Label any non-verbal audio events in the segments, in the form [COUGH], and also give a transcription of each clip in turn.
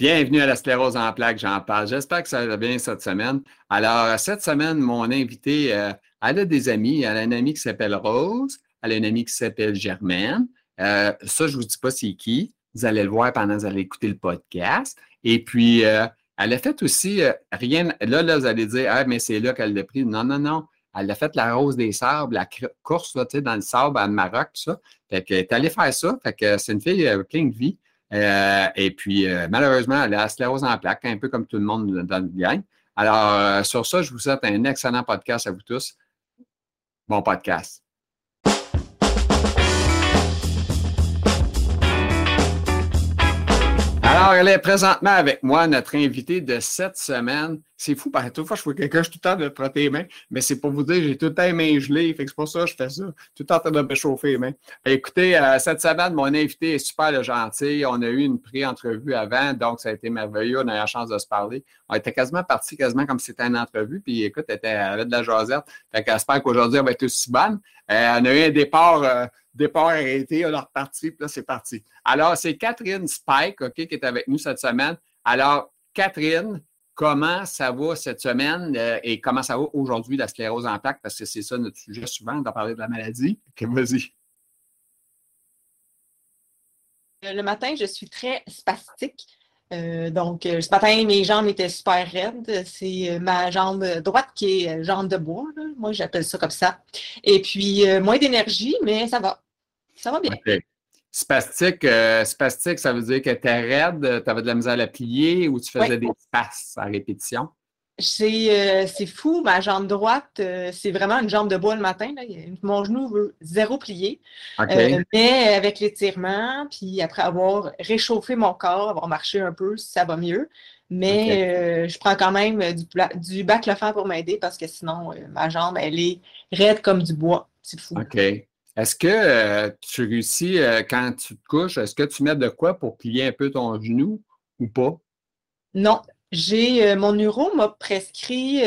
Bienvenue à la sclérose en plaques, j'en parle. J'espère que ça va bien cette semaine. Alors, cette semaine, mon invité, euh, elle a des amis. Elle a une amie qui s'appelle Rose. Elle a une amie qui s'appelle Germaine. Euh, ça, je ne vous dis pas c'est qui. Vous allez le voir pendant que vous allez écouter le podcast. Et puis, euh, elle a fait aussi rien. Là, là, vous allez dire, ah, mais c'est là qu'elle l'a pris. Non, non, non. Elle a fait la rose des sables, la course dans le sable à Maroc, tout ça. Fait qu'elle est allée faire ça. Fait que c'est une fille pleine de vie. Euh, et puis, euh, malheureusement, la sclérose en plaques, un peu comme tout le monde dans le gang. Alors, euh, sur ça, je vous souhaite un excellent podcast à vous tous. Bon podcast. Alors, elle est présentement avec moi, notre invité de cette semaine. C'est fou, parce que toute fois je fais quelqu'un, je suis tout le temps de frotter les mains, mais c'est pour vous dire, j'ai tout le temps les mains gelées, fait que c'est pour ça que je fais ça, tout le temps de me chauffer les mains. Écoutez, euh, cette semaine, mon invité est super gentil. On a eu une pré-entrevue avant, donc ça a été merveilleux. On a eu la chance de se parler. On était quasiment parti quasiment comme si c'était une entrevue, puis écoute, elle, était, avait de la jasette. Fait qu'elle qu'aujourd'hui, elle va être aussi bonne. Euh, on a eu un départ. Euh, départ arrêté, on est reparti, puis là, c'est parti. Alors, c'est Catherine Spike, OK, qui est avec nous cette semaine. Alors, Catherine, comment ça va cette semaine euh, et comment ça va aujourd'hui la sclérose en plaques, parce que c'est ça notre sujet souvent, d'en parler de la maladie. [LAUGHS] Vas-y. Euh, le matin, je suis très spastique. Euh, donc, ce matin, mes jambes étaient super raides. C'est ma jambe droite qui est jambe de bois. Moi, j'appelle ça comme ça. Et puis, moins d'énergie, mais ça va. Ça va bien. Spastique, euh, spastique, ça veut dire que tu es raide, tu avais de la misère à la plier ou tu faisais des passes à répétition? Euh, c'est fou, ma jambe droite, euh, c'est vraiment une jambe de bois le matin. Mon genou veut zéro plier. mais avec l'étirement, puis après avoir réchauffé mon corps, avoir marché un peu, ça va mieux. Mais je prends quand même du, du baclofen pour m'aider parce que sinon, ma jambe, elle est raide comme du bois. C'est fou. OK. Est-ce que euh, tu réussis, euh, quand tu te couches, est-ce que tu mets de quoi pour plier un peu ton genou ou pas? Non. J'ai euh, mon neuro m'a prescrit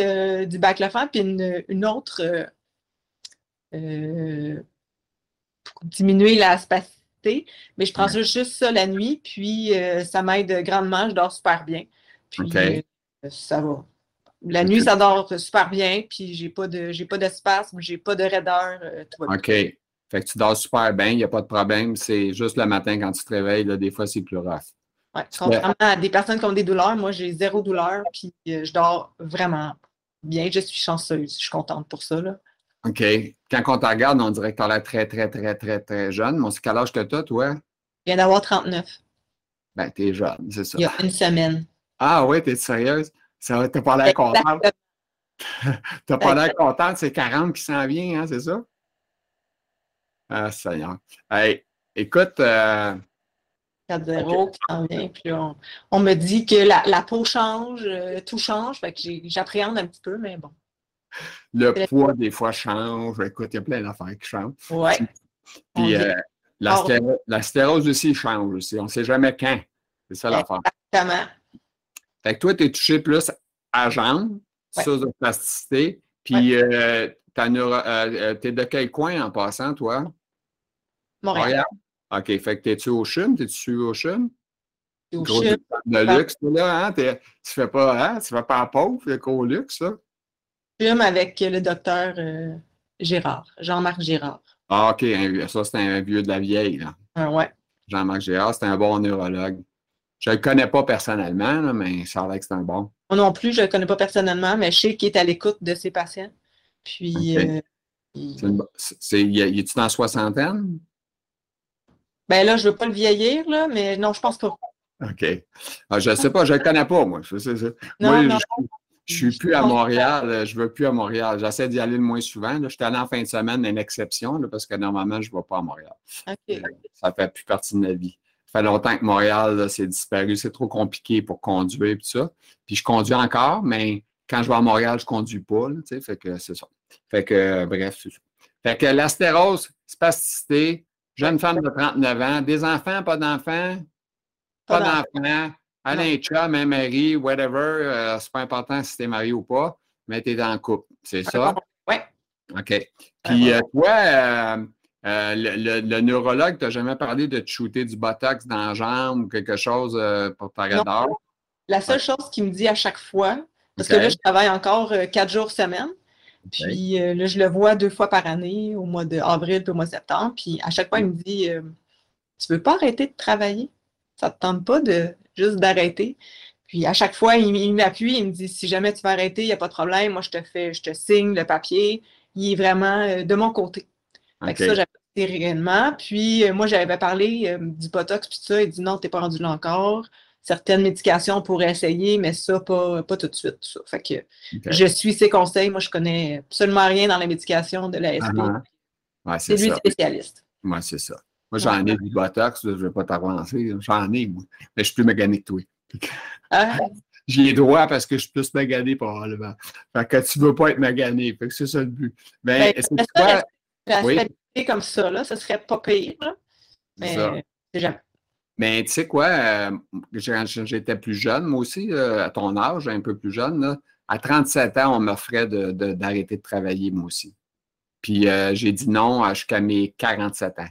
du baclofen puis une, autre pour diminuer la spacité, mais je prends juste ça la nuit, puis ça m'aide grandement, je dors super bien. Puis ça va. La nuit, ça dort super bien, puis j'ai pas de j'ai pas d'espace, j'ai pas de raideur. OK. Fait que tu dors super bien, il n'y a pas de problème. C'est juste le matin quand tu te réveilles, là, des fois, c'est plus rough. Oui, contrairement à des personnes qui ont des douleurs, moi, j'ai zéro douleur, puis euh, je dors vraiment bien. Je suis chanceuse. Je suis contente pour ça. Là. OK. Quand on te regarde, on dirait que tu as l'air très, très, très, très, très jeune. Mais quel âge que tu as, toi? Je viens d'avoir 39. Ben, es jeune, c'est ça. Il y a une semaine. Ah oui, t'es sérieuse? Ça, t'as pas l'air contente? [LAUGHS] t'as pas l'air contente, c'est 40 qui s'en vient, hein, c'est ça? Ah, Seigneur. Hey, écoute. 4-0 euh, qui s'en vient. Puis on, me dit que la, peau change, euh, tout change. Fait que j'appréhende un petit peu, mais bon. Le poids, des fois, change. Écoute, il y a plein d'affaires qui changent. Oui. Puis euh, la, stérose aussi change aussi. On ne sait jamais quand. C'est ça l'affaire. Exactement. Fait que toi, tu es touché plus à jambe, sur la plasticité. Puis euh, t'es de quel coin en passant, toi? Montréal. OK. Fait que t'es-tu au CHUM? T'es-tu au CHUM? Au CHUM. Le luxe, là, hein? Tu fais pas, hein? Tu fais pas en pauvre, le gros luxe, ça? CHUM avec le docteur euh, Gérard, Jean-Marc Gérard. Ah, OK. Ça, c'est un vieux de la vieille, là. Ah, ouais. Jean-Marc Gérard, c'est un bon neurologue. Je ne le connais pas personnellement, mais ça a l'air que c'est un bon. Moi non plus, je ne le connais pas personnellement, mais je sais qu'il est à l'écoute de ses patients. Puis. Euh, c'est, il... est-tu dans la soixantaine? Ben là, je ne veux pas le vieillir, là, mais non, je pense pas. OK. Ah, je ne sais pas, je ne le connais pas, moi. Je, moi, je, ne suis plus à Montréal, je ne veux plus à Montréal. J'essaie d'y aller le moins souvent. Je suis allé en fin de semaine, une exception, parce que normalement, je ne vais pas à Montréal. Euh, ça ne fait plus partie de ma vie. Ça fait longtemps que Montréal, c'est disparu, c'est trop compliqué pour conduire et tout ça. Puis je conduis encore, mais quand je vais à Montréal, je ne conduis pas. Là, fait que c'est ça. Fait que, euh, bref, c'est ça. Fait que l'astérose, spasticité, jeune femme de 39 ans, des enfants, pas d'enfants, pas, d'enfants, Alain chum, un mari, whatever, euh, c'est pas important si tu es marié ou pas, mais tu es dans le couple. C'est ça? Oui. OK. Puis euh, toi, le, neurologue, tu n'as jamais parlé de te shooter du botox dans la jambe ou quelque chose pour ta raideur? La seule chose qu'il me dit à chaque fois, parce que là, je travaille encore euh, quatre jours semaine. Puis euh, là, je le vois deux fois par année, au mois d'avril et au mois de septembre. Puis à chaque fois, il me dit euh, Tu veux pas arrêter de travailler? Ça te tente pas de juste d'arrêter Puis à chaque fois, il, m'appuie, il me dit Si jamais tu veux arrêter, il n'y a pas de problème. Moi, je te fais, je te signe le papier. Il est vraiment de mon côté. Fait que ça, j'avais réellement. Puis moi, j'avais parlé du Botox, puis tout ça. Il dit Non, tu n'es pas rendu là encore certaines médications pour essayer, mais ça, pas, pas tout de suite. Ça. Fait que je suis ses conseils. Moi, je connais absolument rien dans la médication de la SP. Ah, c'est lui spécialiste. Moi, c'est ça. Moi, j'en ai du Botox, je ne vais pas t'avancer. J'en ai, moi. Mais je suis plus magané que toi. Ah. [LAUGHS] J'y droit parce que je suis plus magané probablement. Fait que tu ne veux pas être magané. Fait que c'est ça le but. Mais ben, c'est quoi? Oui? comme ça, là, ce serait pas pire. Mais c'est jamais. Mais tu sais quoi, euh, j'étais plus jeune, moi aussi, euh, à ton âge, un peu plus jeune, à 37 ans, on m'offrait d'arrêter de, travailler, moi aussi. Puis euh, j'ai dit non jusqu'à mes 47 ans.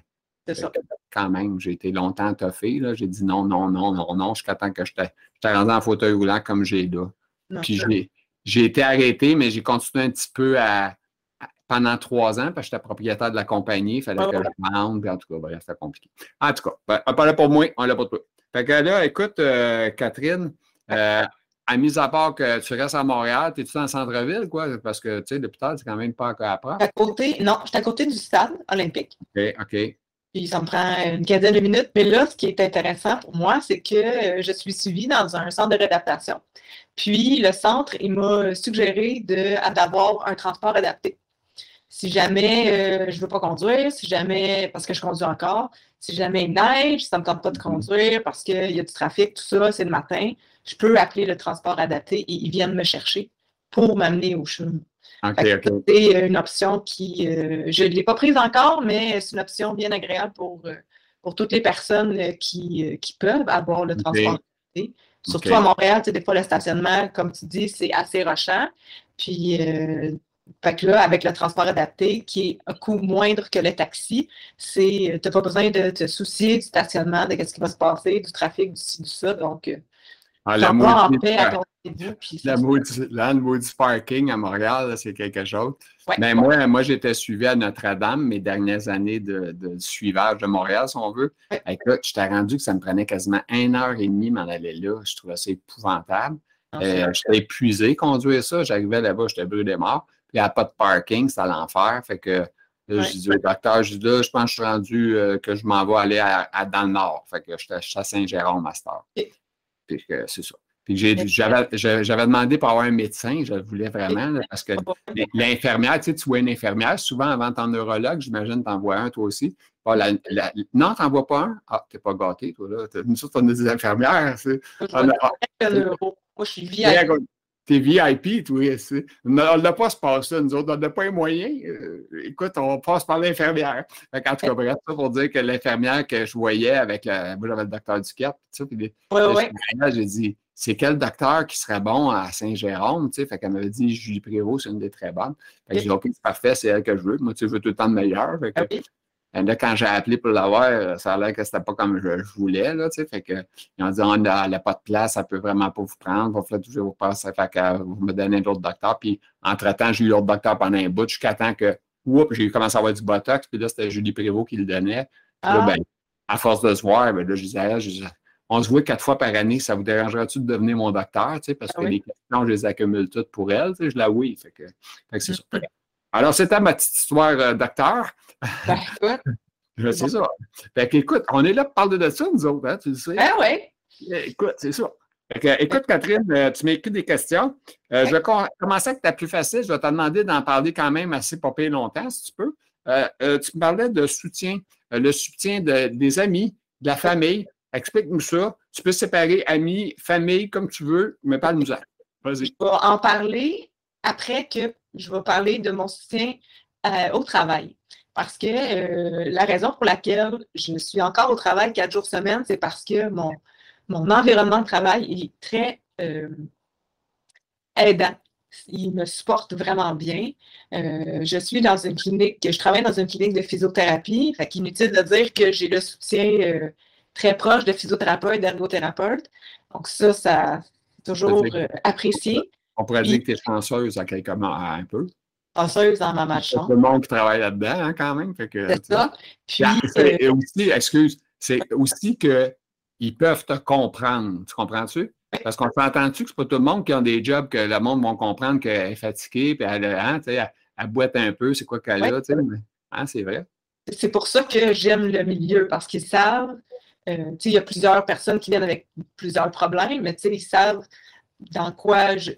C'est ça. Quand même, j'ai été longtemps toffé. J'ai dit non, non, non, non, non, jusqu'à temps que je t'ai rendu en fauteuil roulant comme j'ai là. Puis j'ai été arrêté, mais j'ai continué un petit peu à, pendant trois ans, parce que j'étais propriétaire de la compagnie, il fallait que je vende, puis en tout cas, bref, c'était compliqué. En tout cas, ben, pas là pour moi, on l'a pas pour toi. Fait que là, écoute, euh, Catherine, euh, à mise à part que tu restes à Montréal, es-tu dans le centre-ville, quoi? Parce que, tu sais, l'hôpital, c'est quand même pas encore à À côté, non, je suis à côté du stade olympique. OK, OK. Puis ça me prend une quinzaine de minutes. Mais là, ce qui est intéressant pour moi, c'est que euh, je suis suivie dans un centre de réadaptation. Puis le centre, il m'a suggéré d'avoir un transport adapté. Si jamais euh, je ne veux pas conduire, si jamais, parce que je conduis encore, si jamais il neige, ça ne me tente pas de conduire parce qu'il y a du trafic, tout ça, c'est le matin, je peux appeler le transport adapté et ils viennent me chercher pour m'amener au chemin. C'est une option qui, euh, je ne l'ai pas prise encore, mais c'est une option bien agréable pour, euh, pour toutes les personnes qui, qui peuvent avoir le transport adapté. Surtout à Montréal, des fois, le stationnement, comme tu dis, c'est assez rochant. Puis, fait que là, avec le transport adapté, qui est un coût moindre que le taxi, c'est, tu n'as pas besoin de te soucier du stationnement, de ce qui va se passer, du trafic, du ci, du ça. Donc, euh, ah, la maudit, la, la maudit parking à Montréal, c'est quelque chose. Mais moi, moi j'étais suivi à Notre-Dame mes dernières années de, suivage de Montréal, si on veut. Et là, je t'ai rendu que ça me prenait quasiment une heure et demie m'en aller là. Je trouvais ça épouvantable. Ah, euh, j'étais épuisé conduire ça. J'arrivais là-bas, j'étais brûlé mort il n'y a pas de parking, c'est à l'enfer. Fait que là, je dis au docteur, je dis là, je pense que je suis rendu euh, que je m'en vais aller à, dans le nord. Fait que je suis à Saint-Jérôme Master. Puis que c'est ça. Puis j'avais demandé pour avoir un médecin, je le voulais vraiment, parce que l'infirmière, tu sais, tu vois une infirmière, souvent avant ton neurologue, j'imagine, tu en vois un toi aussi. la, non, tu n'en vois pas un? Ah, tu n'es pas gâté, toi, là. Nous autres, on a des infirmières. Moi, je suis vieille. T'es VIP, toi. On n'a pas se passer, nous autres. On n'a pas les moyens. Euh, écoute, on passe par l'infirmière. En tout cas, bref, ça pour dire que l'infirmière que je voyais avec la. Moi, j'avais le docteur Duquette. Puis, J'ai dit, c'est quel docteur qui serait bon à Saint-Jérôme? Fait qu'elle m'avait dit, Julie Prévost, c'est une des très bonnes. Fait que j'ai dit, OK, c'est parfait, c'est elle que je veux. Moi, tu sais, je veux tout le temps de meilleur. Fait que, Là, quand j'ai appelé pour l'avoir, euh, ça a l'air que c'était pas comme je, voulais, là, tu sais. Fait que, ils ont dit, on n'a pas de place, ça peut vraiment pas vous prendre, il va toujours vous passer, fait que vous me donnez l'autre docteur. Puis, entre-temps, j'ai eu l'autre docteur pendant un bout, jusqu'à temps que, oups, j'ai commencé à avoir du Botox, puis là, c'était Julie Prévost qui le donnait. Puis là, ah. ben, à force de se voir, ben là, je disais, je on se voit quatre fois par année, ça vous dérangerait-tu de devenir mon docteur, tu sais, parce ah que les questions, je les accumule toutes pour elle, tu sais, je la oui. Fait que, fait que c'est mm. Alors, c'était ma petite histoire euh, d'acteur. Ben, écoute. c'est ça. Fait qu'écoute, on est là pour parler de ça, nous autres, hein, tu le sais. Ah oui. Eh, écoute, c'est ça. écoute, Catherine, euh, tu m'as écrit des questions. Euh, je vais commencer avec ta plus facile. Je vais te demander d'en parler quand même assez pas longtemps, si tu peux. tu me parlais de soutien, le soutien des amis, de la famille. Explique-nous ça. Tu peux séparer amis, famille, comme tu veux, mais parle-nous-en. Vas-y. Je vais en parler après que je vais parler de mon soutien euh, au travail. Parce que euh, la raison pour laquelle je suis encore au travail quatre jours semaine, c'est parce que mon, mon environnement de travail est très euh, aidant. Il me supporte vraiment bien. je suis dans une clinique, je travaille dans une clinique de physiothérapie. Fait qu'inutile de dire que j'ai le soutien très proche de physiothérapeutes, d'ergothérapeutes. Donc ça, ça, toujours apprécié. On pourrait dire que tu es chanceuse à quelque part, un peu. Chanceuse dans ma chambre. Tout le monde qui travaille là-dedans, hein, quand même. C'est ça. Puis, et aussi, excuse, c'est aussi qu'ils peuvent te comprendre. Tu comprends-tu? Parce qu'on s'entend-tu que c'est pas tout le monde qui a des jobs que le monde va comprendre qu'elle est fatiguée, puis elle, hein, elle, elle, boite un peu, c'est quoi qu'elle a, tu sais. Hein, c'est vrai. C'est pour ça que j'aime le milieu, parce qu'ils savent, euh, il y a plusieurs personnes qui viennent avec plusieurs problèmes, mais ils savent dans quoi je,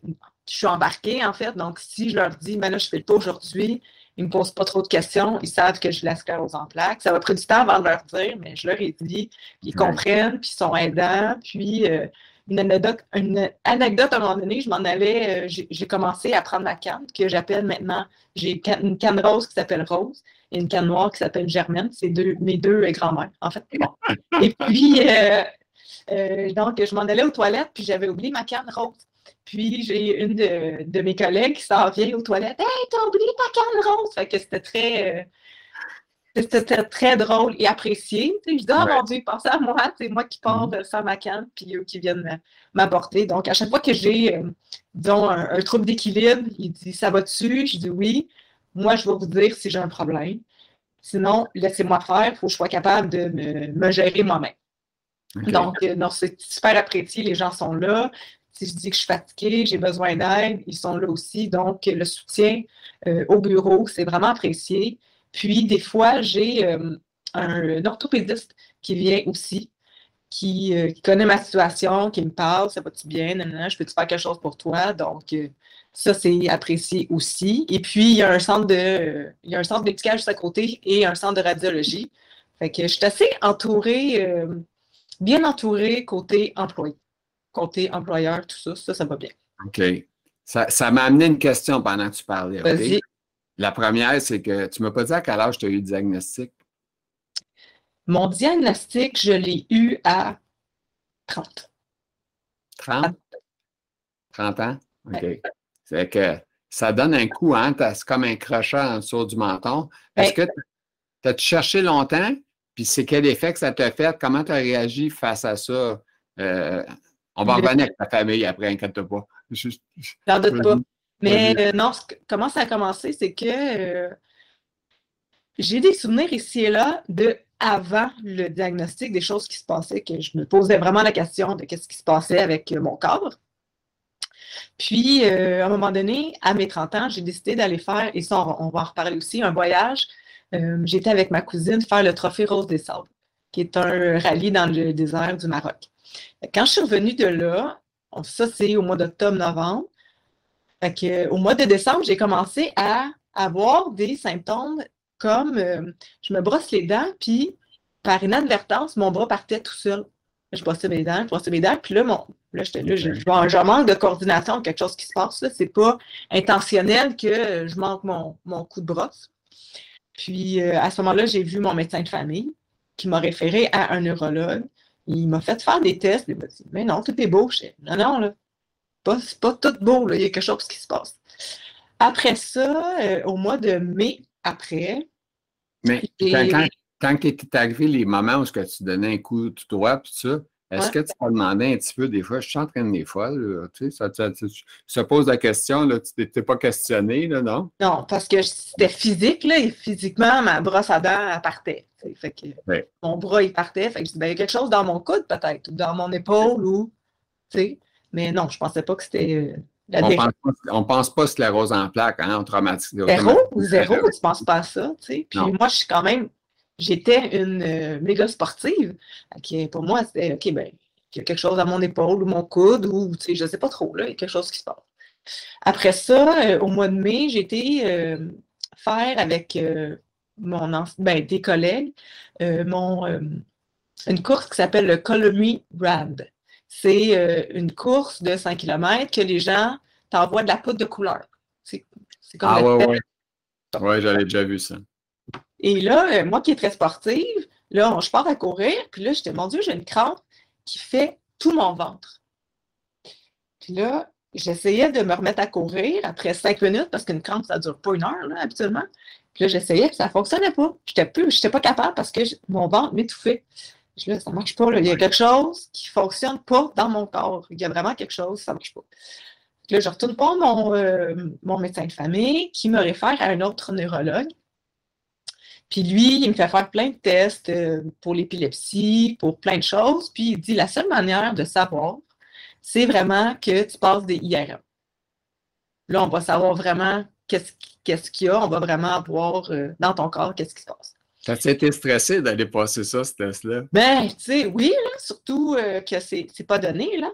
suis embarquée, en fait. Donc, si je leur dis, ben là, je fais le pas aujourd'hui, ils ne me posent pas trop de questions, ils savent que je laisse aux en plaques. Ça va prendre du temps avant de leur dire, mais je leur ai dit, ils comprennent, puis ils sont aidants, puis euh, une anecdote, une anecdote à un moment donné, je m'en allais, euh, j'ai commencé à prendre ma canne, que j'appelle maintenant, j'ai une canne rose qui s'appelle Rose et une canne noire qui s'appelle Germaine. C'est deux, mes deux grands-mères, en fait. Et puis, euh, euh, donc, je m'en allais aux toilettes, puis j'avais oublié ma canne rose. Puis, j'ai une de, mes collègues qui s'en vient aux toilettes. Hey, t'as oublié ta canne rose! Fait que c'était très. C'était très drôle et apprécié. je dis, oh mon Dieu, pensez à moi, c'est moi qui pars mm-hmm. de faire ma canne, puis eux qui viennent m'apporter. Donc, à chaque fois que j'ai, euh, disons, un, trouble d'équilibre, il dit, ça va dessus? Je dis oui. Moi, je vais vous dire si j'ai un problème. Sinon, laissez-moi faire, il faut que je sois capable de me, gérer moi-même. Donc, euh, c'est super apprécié, les gens sont là. Si je dis que je suis fatiguée, j'ai besoin d'aide, ils sont là aussi. Donc, le soutien euh, au bureau, c'est vraiment apprécié. Puis, des fois, j'ai euh, un, orthopédiste qui vient aussi, qui, connaît ma situation, qui me parle, ça va-tu bien, je peux-tu faire quelque chose pour toi? Donc, ça, c'est apprécié aussi. Et puis, il y a un centre de, il y a un centre médical juste à côté et un centre de radiologie. Fait que je suis assez entourée, bien entourée côté employé, côté employeur, tout ça, ça, ça va bien. OK. Ça, m'a amené une question pendant que tu parlais. Vas-y. La première, c'est que tu ne m'as pas dit à quel âge tu as eu le diagnostic? Mon diagnostic, je l'ai eu à 30. 30? 30 ans? OK. C'est que ça donne un coup, hein? C'est comme un crochet en dessous du menton. Est-ce que tu as cherché longtemps? Puis c'est quel effet que ça t'a fait? Comment tu as réagi face à ça? Euh, on va revenir avec ta famille après, inquiète pas. J'en doute pas. Mais euh, non, comment ça a commencé, c'est que euh, j'ai des souvenirs ici et là de avant le diagnostic, des choses qui se passaient, que je me posais vraiment la question de qu'est-ce qui se passait avec mon corps. Puis, à un moment donné, à mes 30 ans, j'ai décidé d'aller faire, et ça, on, va en reparler aussi, un voyage. J'étais avec ma cousine faire le Trophée Rose des Sables, qui est un rallye dans le désert du Maroc. Quand je suis revenue de là, ça c'est au mois d'octobre-novembre, au mois de décembre, j'ai commencé à avoir des symptômes comme euh, je me brosse les dents, puis par inadvertance, mon bras partait tout seul. Je brossais mes dents, je brossais mes dents, puis là, mon, là, j'étais là, je, je, manque de coordination, quelque chose qui se passe. Ce n'est pas intentionnel que je manque mon, coup de brosse. Puis euh, à ce moment-là, j'ai vu mon médecin de famille qui m'a référé à un neurologue. Il m'a fait faire des tests. Il m'a dit Mais non, tout est beau. Je non, non, là, c'est pas tout beau, il y a quelque chose qui se passe. Après ça, euh, au mois de mai après. Mais quand, quand, est arrivé les moments où tu donnais un coup de droit, puis ça, est-ce que tu t'as demandé un petit peu des fois, je suis en train de des fois, tu sais, ça, se pose la question, là, tu n'étais pas questionné, là, non? Non, parce que c'était physique, là, et physiquement, ma brosse à dents, elle partait. Fait que mon bras, il partait. Fait que je ben, il y a quelque chose dans mon coude, peut-être, ou dans mon épaule, ou, tu sais. Mais non, je ne pensais pas que c'était euh, la On ne pense pas sclérose en plaques, hein, en traumatisme. Zéro, zéro, tu ne penses pas à ça. Tu sais. Puis moi, je suis quand même, j'étais une euh, méga sportive. pour moi, c'était, OK, ben, il y a quelque chose à mon épaule ou mon coude, ou tu sais, je ne sais pas trop, là, il y a quelque chose qui se passe. Après ça, euh, au mois de mai, j'ai été faire avec mon ben, des collègues mon, une course qui s'appelle le Colony Rad c'est euh, une course de 5 km que les gens t'envoient de la poudre de couleur. C'est comme ah ouais, ouais. Ouais, j'avais déjà vu ça. Et là, euh, moi qui est très sportive, là, je pars à courir, puis là, j'étais, mon Dieu, j'ai une crampe qui fait tout mon ventre. Puis là, j'essayais de me remettre à courir après 5 minutes, parce qu'une crampe, ça ne dure pas une heure, là, habituellement. Puis là, j'essayais, puis ça ne fonctionnait pas. Je n'étais pas capable parce que mon ventre m'étouffait. Je là, ça ne marche pas. Il y a quelque chose qui ne fonctionne pas dans mon corps. Il y a vraiment quelque chose, ça ne marche pas. Là, je retourne voir mon, euh, mon médecin de famille qui me réfère à un autre neurologue. Puis lui, il me fait faire plein de tests euh, pour l'épilepsie, pour plein de choses. Puis il dit la seule manière de savoir, c'est vraiment que tu passes des IRM. Là, on va savoir vraiment qu'est-ce qu'il y a. On va vraiment voir euh, dans ton corps qu'est-ce qui se passe. T'as été stressé d'aller passer ça, ce test-là? Ben, tu sais, oui, surtout euh, que c'est pas donné, là.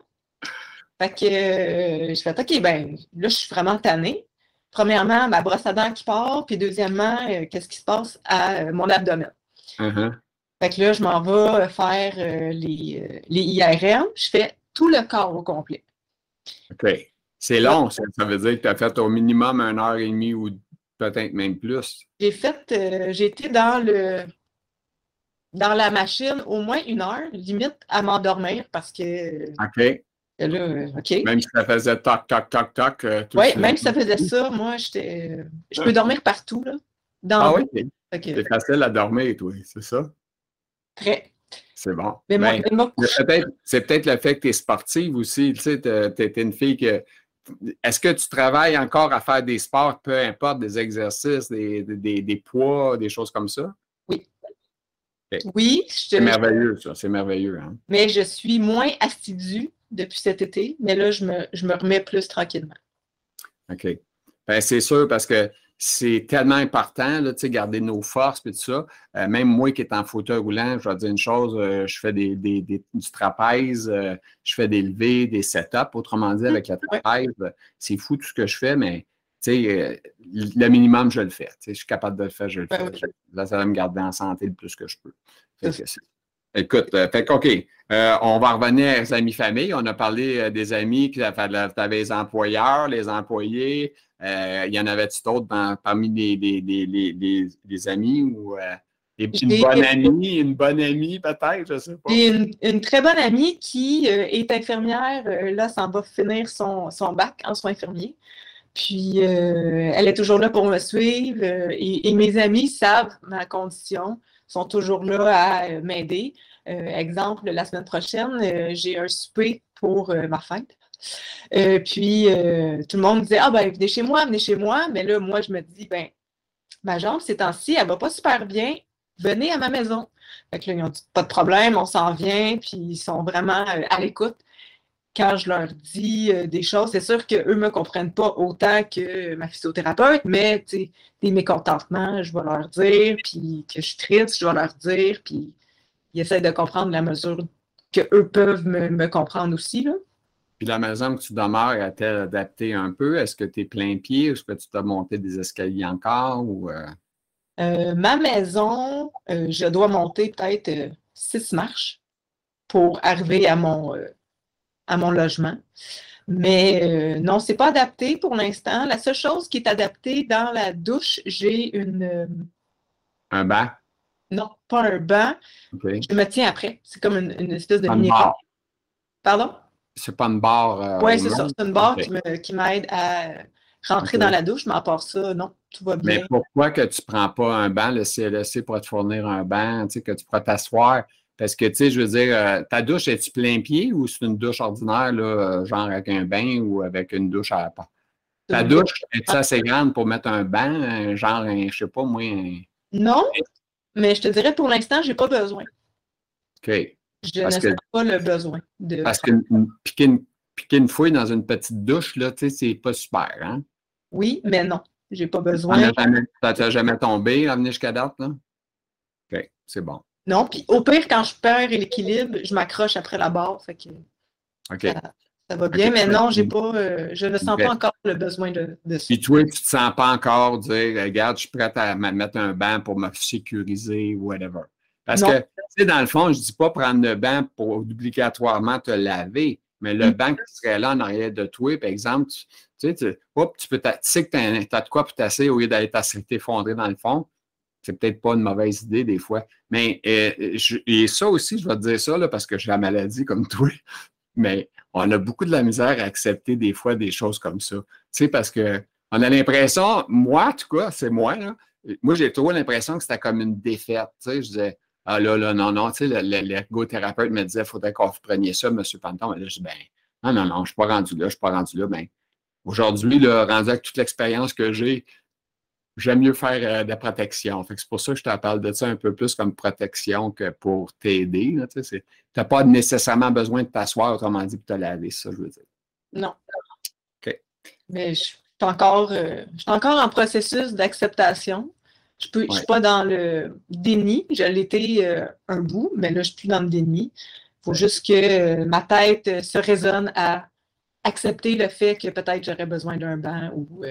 Fait que je fais OK, ben là, je suis vraiment tannée premièrement, ma brosse à dents qui part, puis deuxièmement, euh, qu'est-ce qui se passe à euh, mon abdomen. Uh-huh. Fait que là, je m'en vais faire euh, les, les, IRM. Je fais tout le corps au complet. OK. C'est long, ça. veut dire que tu as fait au minimum une heure et demie ou peut-être même plus. J'ai fait, j'ai été dans le dans la machine au moins une heure, limite à m'endormir parce que OK. Même si ça faisait toc, toc, toc, toc. Euh, oui, même si ça faisait ça, moi, j'étais. Je peux dormir partout, là. ah oui? C'est facile à dormir, toi, c'est ça? Très. C'est bon. Mais ben, c'est peut-être le fait que tu es sportive aussi. Tu sais, tu es, une fille que. Est-ce que tu travailles encore à faire des sports, peu importe, des exercices, des, des, poids, des choses comme ça? Oui. Oui. C'est merveilleux, ça. C'est merveilleux. Hein? Mais je suis moins assidue depuis cet été, mais là, je me, remets plus tranquillement. OK. Ben, c'est sûr parce que c'est tellement important, là, garder nos forces et tout ça. Euh, même moi qui est en fauteuil roulant, je vais dire une chose, euh, je fais des, du trapèze, euh, je fais des levées, des setups, autrement dit, avec la trapèze. C'est fou tout ce que je fais, mais le minimum, je le fais. Je suis capable de le faire, je le fais. Là, ça va me garder en santé le plus que je peux. Écoute, euh, fait OK, euh, on va revenir aux amis famille. On a parlé euh, des amis, tu avais les employeurs, les employés. il y en avait-tu d'autres parmi les, amis ou une bonne amie, une bonne amie peut-être, je ne sais pas. Une, une, très bonne amie qui est infirmière, là, s'en va finir son, bac en soins infirmiers. Puis, elle est toujours là pour me suivre et mes amis savent ma condition sont toujours là à euh, m'aider. Euh, exemple, la semaine prochaine, euh, j'ai un souper pour ma fête. puis tout le monde disait Ah ben venez chez moi, venez chez moi. Mais là, moi, je me dis, ben, ma jambe, ces temps-ci, elle va pas super bien. Venez à ma maison. Fait que là, ils ont dit pas de problème, on s'en vient, puis ils sont vraiment à l'écoute quand je leur dis euh, des choses, c'est sûr qu'eux ne me comprennent pas autant que ma physiothérapeute, mais des mécontentements, je vais leur dire, puis que je suis triste, je vais leur dire, puis ils essaient de comprendre la mesure qu'eux peuvent me, comprendre aussi. Là. Puis la maison que tu demeures, a-t-elle adapté un peu? Est-ce que tu es plein pied? Est-ce que tu dois monter des escaliers encore? Ou, euh? Euh, ma maison, je dois monter peut-être six marches pour arriver à mon à mon logement. Mais euh, non, ce n'est pas adapté pour l'instant. La seule chose qui est adaptée dans la douche, j'ai une. Euh, un banc? Non, pas un banc. Je me tiens après. C'est comme une, espèce de mini Pardon? C'est pas une barre. Euh, oui, c'est ça. C'est une barre qui m'aide à rentrer dans la douche, mais à part ça, non, tout va bien. Mais pourquoi que tu ne prends pas un banc, le CLSC pour te fournir un banc, tu sais, que tu pourras t'asseoir? Parce que, tu sais, je veux dire, euh, ta douche, est-tu plein pied ou c'est une douche ordinaire, là, euh, genre avec un bain ou avec une douche à part? Ta douche, est-tu assez grande pour mettre un bain, genre, un, je sais pas, moi. Non, mais je te dirais, pour l'instant, je n'ai pas besoin. OK. Je ne sens pas le besoin. De... Parce que piquer une, piquer une fouille dans une petite douche, là, tu sais, c'est pas super, hein? Oui, mais non. J'ai pas besoin. Ça t'a jamais tombé à venir jusqu'à date, là? OK, c'est bon. Non, puis au pire, quand je perds l'équilibre, je m'accroche après la barre. Fait que ça, va bien, mais non, j'ai pas, euh, je ne sens pas encore le besoin de, de ça. Puis toi, tu ne te sens pas encore dire Regarde, je suis prête à mettre un banc pour me sécuriser ou whatever. Parce que, tu sais, dans le fond, je ne dis pas prendre le banc pour obligatoirement te laver, mais le mm. banc qui serait là en arrière de toi, par exemple, tu, sais, tu, tu, peux, tu sais que tu as, de quoi pour tasser au lieu d'aller t'effondrer dans le fond c'est peut-être pas une mauvaise idée des fois. Mais euh, et ça aussi, je vais te dire ça là, parce que j'ai la maladie comme toi. [LAUGHS] Mais on a beaucoup de la misère à accepter des fois des choses comme ça. Tu sais, parce que on a l'impression, moi, en tout cas, c'est moi, là, moi, j'ai toujours l'impression que c'était comme une défaite. Tu sais, je disais, ah là, là, non, non, tu sais, l'ergothérapeute me disait, il faudrait qu'on vous preniez ça, M. Panton. Et je dis, ben, non, non, non, je ne suis pas rendu là, je ne suis pas rendu là. Ben, aujourd'hui, rendu avec toute l'expérience que j'ai, j'aime mieux faire euh, de la protection. c'est pour ça que je te parle de ça un peu plus comme protection que pour t'aider. Tu n'as pas nécessairement besoin de t'asseoir, autrement dit, pour te laver, ça, je veux dire. Non. OK. Mais je suis encore, euh, je suis encore en processus d'acceptation. Je ne suis pas dans le déni. Je l'étais euh, un bout, mais là, je ne suis plus dans le déni. Il faut juste que ma tête se résonne à accepter le fait que peut-être j'aurais besoin d'un banc ou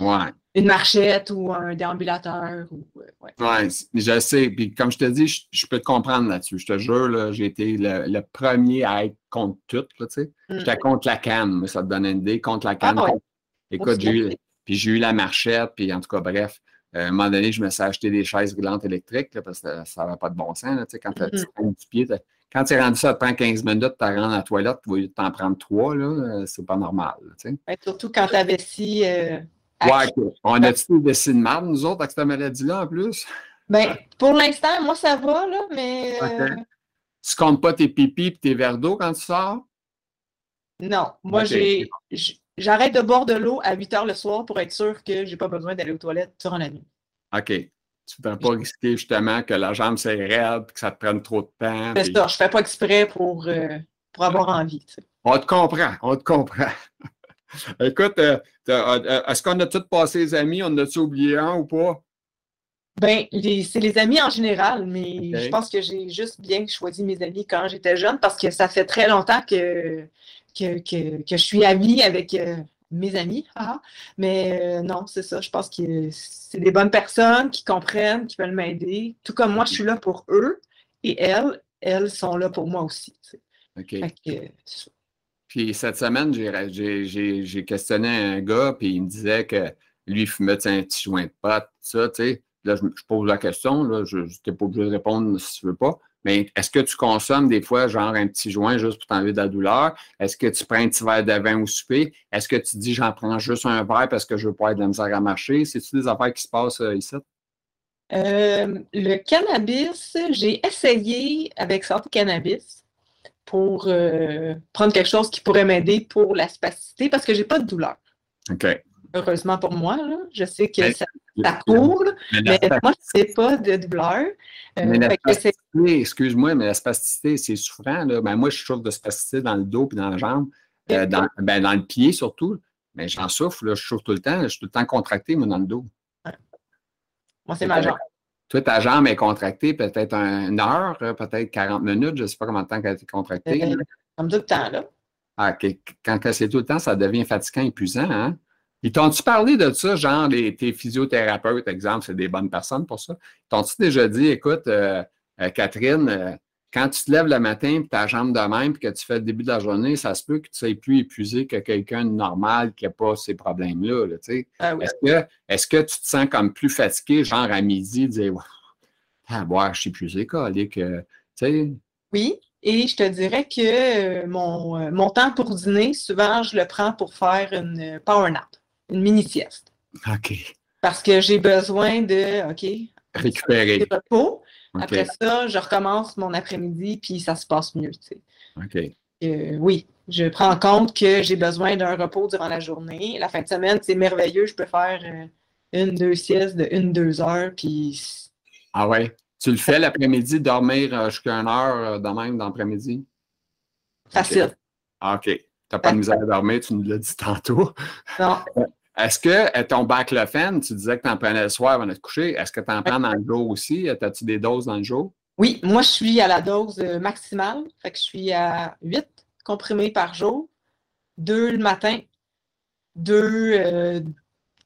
une marchette ou un déambulateur. Ou, ouais. ouais, je sais. Puis comme je te dis, je, peux te comprendre là-dessus. Je te jure, j'ai été le, premier à être contre tout. Là, sais. Mm. J'étais contre la canne, ça te donne une idée. Contre la ah, canne. Écoute, j'ai eu, puis j'ai eu la marchette, puis en tout cas, bref. Euh, à un moment donné, je me suis acheté des chaises roulantes électriques parce que ça n'avait pas de bon sens. Là, quand tu mm-hmm. du pied, quand tu es rendu ça, ça te prend 15 minutes, tu rentres à la toilette, tu vas t'en prendre trois, là, euh, c'est pas normal. surtout quand tu avais si. Euh, ouais, on a-tu des signes de marde, nous autres, avec cette maladie-là, en plus? Ben, pour l'instant, moi, ça va, là, mais. Euh... Tu comptes pas tes pipis et tes verres d'eau quand tu sors? Non. Moi, j'ai. J'arrête de boire de l'eau à 8 heures le soir pour être sûr que je n'ai pas besoin d'aller aux toilettes durant la nuit. OK. Tu ne veux pas risquer justement que la jambe s'est raide, que ça te prenne trop de temps. C'est ça, je ne fais pas exprès pour, euh, pour avoir envie. On te comprend, on te comprend. Écoute, euh, euh, est-ce qu'on a tous passé les amis? On a-tu oublié un ou pas? Ben, c'est les amis en général, mais je pense que j'ai juste bien choisi mes amis quand j'étais jeune parce que ça fait très longtemps que, que, que, je suis amie avec, mes amis. Mais euh, non, c'est ça. Je pense que c'est des bonnes personnes qui comprennent, qui veulent m'aider. Tout comme moi, je suis là pour eux et elles, elles sont là pour moi aussi. OK. Puis cette semaine, j'ai questionné un gars, puis il me disait que lui, il fumait un petit joint de pote, ça, tu sais. Là, je, pose la question, là, je n'étais pas obligé de répondre si tu veux pas. Mais est-ce que tu consommes des fois, genre, un petit joint juste pour t'enlever de la douleur? Est-ce que tu prends un petit verre de vin au souper? Est-ce que tu dis, j'en prends juste un verre parce que je veux pas être de la misère à marcher? C'est-tu des affaires qui se passent euh, ici? Euh, le cannabis, j'ai essayé avec ça du cannabis pour euh, prendre quelque chose qui pourrait m'aider pour la spasticité parce que j'ai pas de douleur. OK. Heureusement pour moi, je sais que ça, ça court, mais, moi, je n'ai pas de douleur. Euh, excuse-moi, mais la spasticité, c'est souffrant. Là. Ben, moi, je souffre de spasticité dans le dos et dans la jambe, euh, dans, ben, dans, le pied surtout. Mais j'en souffre, là, je souffre tout le temps. Je suis tout le temps contracté, mais dans le dos. Moi, c'est ma jambe. Toi, ta jambe est contractée peut-être une heure, peut-être 40 minutes. Je ne sais pas combien de temps qu'elle a été contractée. Comme tout le temps, là. Ah, Quand c'est tout le temps, ça devient fatigant, épuisant. Hein? Ils t'ont-tu parlé de ça, genre les, tes physiothérapeutes, exemple, c'est des bonnes personnes pour ça? T'ont-tu déjà dit, écoute, euh, euh, Catherine, euh, quand tu te lèves le matin et ta jambe de même et que tu fais le début de la journée, ça se peut que tu sois plus épuisé que quelqu'un de normal qui n'a pas ces problèmes-là. ah est-ce, que, est-ce que tu te sens comme plus fatigué, genre à midi, dire ah, boire, je suis épuisé, que, Oui, et je te dirais que mon, mon temps pour dîner, souvent, je le prends pour faire une power nap une mini-sieste. OK. Parce que j'ai besoin de, OK, récupérer. repos. Après ça, je recommence mon après-midi, puis ça se passe mieux. Tu sais. OK. Euh, oui, je prends en compte que j'ai besoin d'un repos durant la journée. La fin de semaine, c'est merveilleux. Je peux faire euh, une, deux siestes de une, deux heures. Puis... Ah ouais? Tu le fais l'après-midi, dormir euh, jusqu'à une heure de même dans l'après-midi? Facile. Ah, OK. Tu n'as pas de misère à dormir, tu nous l'as dit tantôt. Non. Est-ce que ton baclofen, tu disais que tu en prenais le soir avant de te coucher, est-ce que tu en prends dans le jour aussi? As-tu des doses dans le jour? Oui, moi, je suis à la dose euh, maximale. Fait que je suis à 8 comprimés par jour, 2 le matin, 2 euh,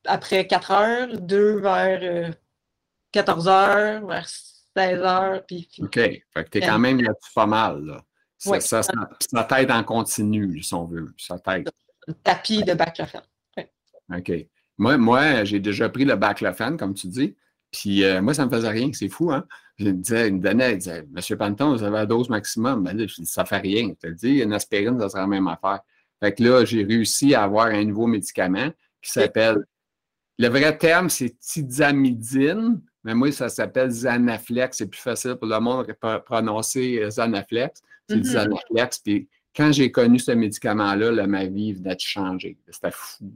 après 4 heures, 2 vers 14 euh, heures, vers 16 heures. Puis, OK. Fait que tu es quand même là-dessus pas mal. Là. Ça, ça, ça, t'aide en continu, si on veut. Ça t'aide. Tapis de baclofen. OK. Moi, moi j'ai déjà pris le baclofen, comme tu dis. Puis euh, moi, ça ne me faisait rien. C'est fou, hein? Je me disais, il me donnait, il disait, Monsieur Panton, vous avez la dose maximum. Ben là, je dis, ça ne fait rien. Je te dis, une aspirine, ça sera la même affaire. Fait que là, j'ai réussi à avoir un nouveau médicament qui s'appelle. Le vrai terme, c'est tizamidine. mais moi, ça s'appelle Zanaflex. C'est plus facile pour le monde de prononcer Zanaflex. C'est mm-hmm. Zanaflex. Puis quand j'ai connu ce médicament-là, ma vie venait de changer. C'était fou.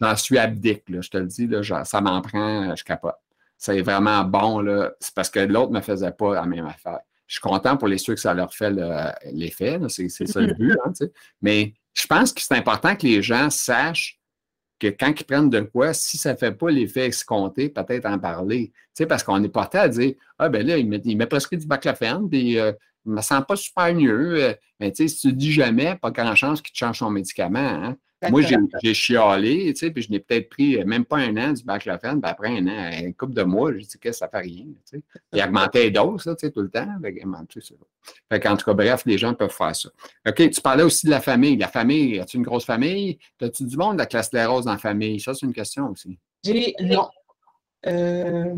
J'en suis abdique, je te le dis. Là, ça m'en prend, je capote. C'est vraiment bon. C'est parce que l'autre ne me faisait pas la même affaire. Je suis content pour les ceux que ça leur fait l'effet. C'est ça le but. Hein, Mais je pense que c'est important que les gens sachent que quand ils prennent de quoi, si ça ne fait pas l'effet escompté, peut-être en parler. parce qu'on est porté à dire Ah, ben là, il m'a prescrit du baclofen, puis euh, me sens pas super mieux. Euh, mais tu sais, si tu ne dis jamais, pas grand chance qu'il te change son médicament. Hein. Moi, j'ai chialé, tu sais, puis je n'ai peut-être pris euh, même pas un an du baclofen, puis après un an, une couple de mois, j'ai dit que ça fait rien, tu sais. Il augmentait les doses, tu sais, tout le temps. Fait qu'en tout cas, bref, les gens peuvent faire ça. OK, tu parlais aussi de la famille. La famille, as-tu une grosse famille? As-tu du monde de la classe dans la famille? Ça, c'est une question aussi. J'ai, non. Euh,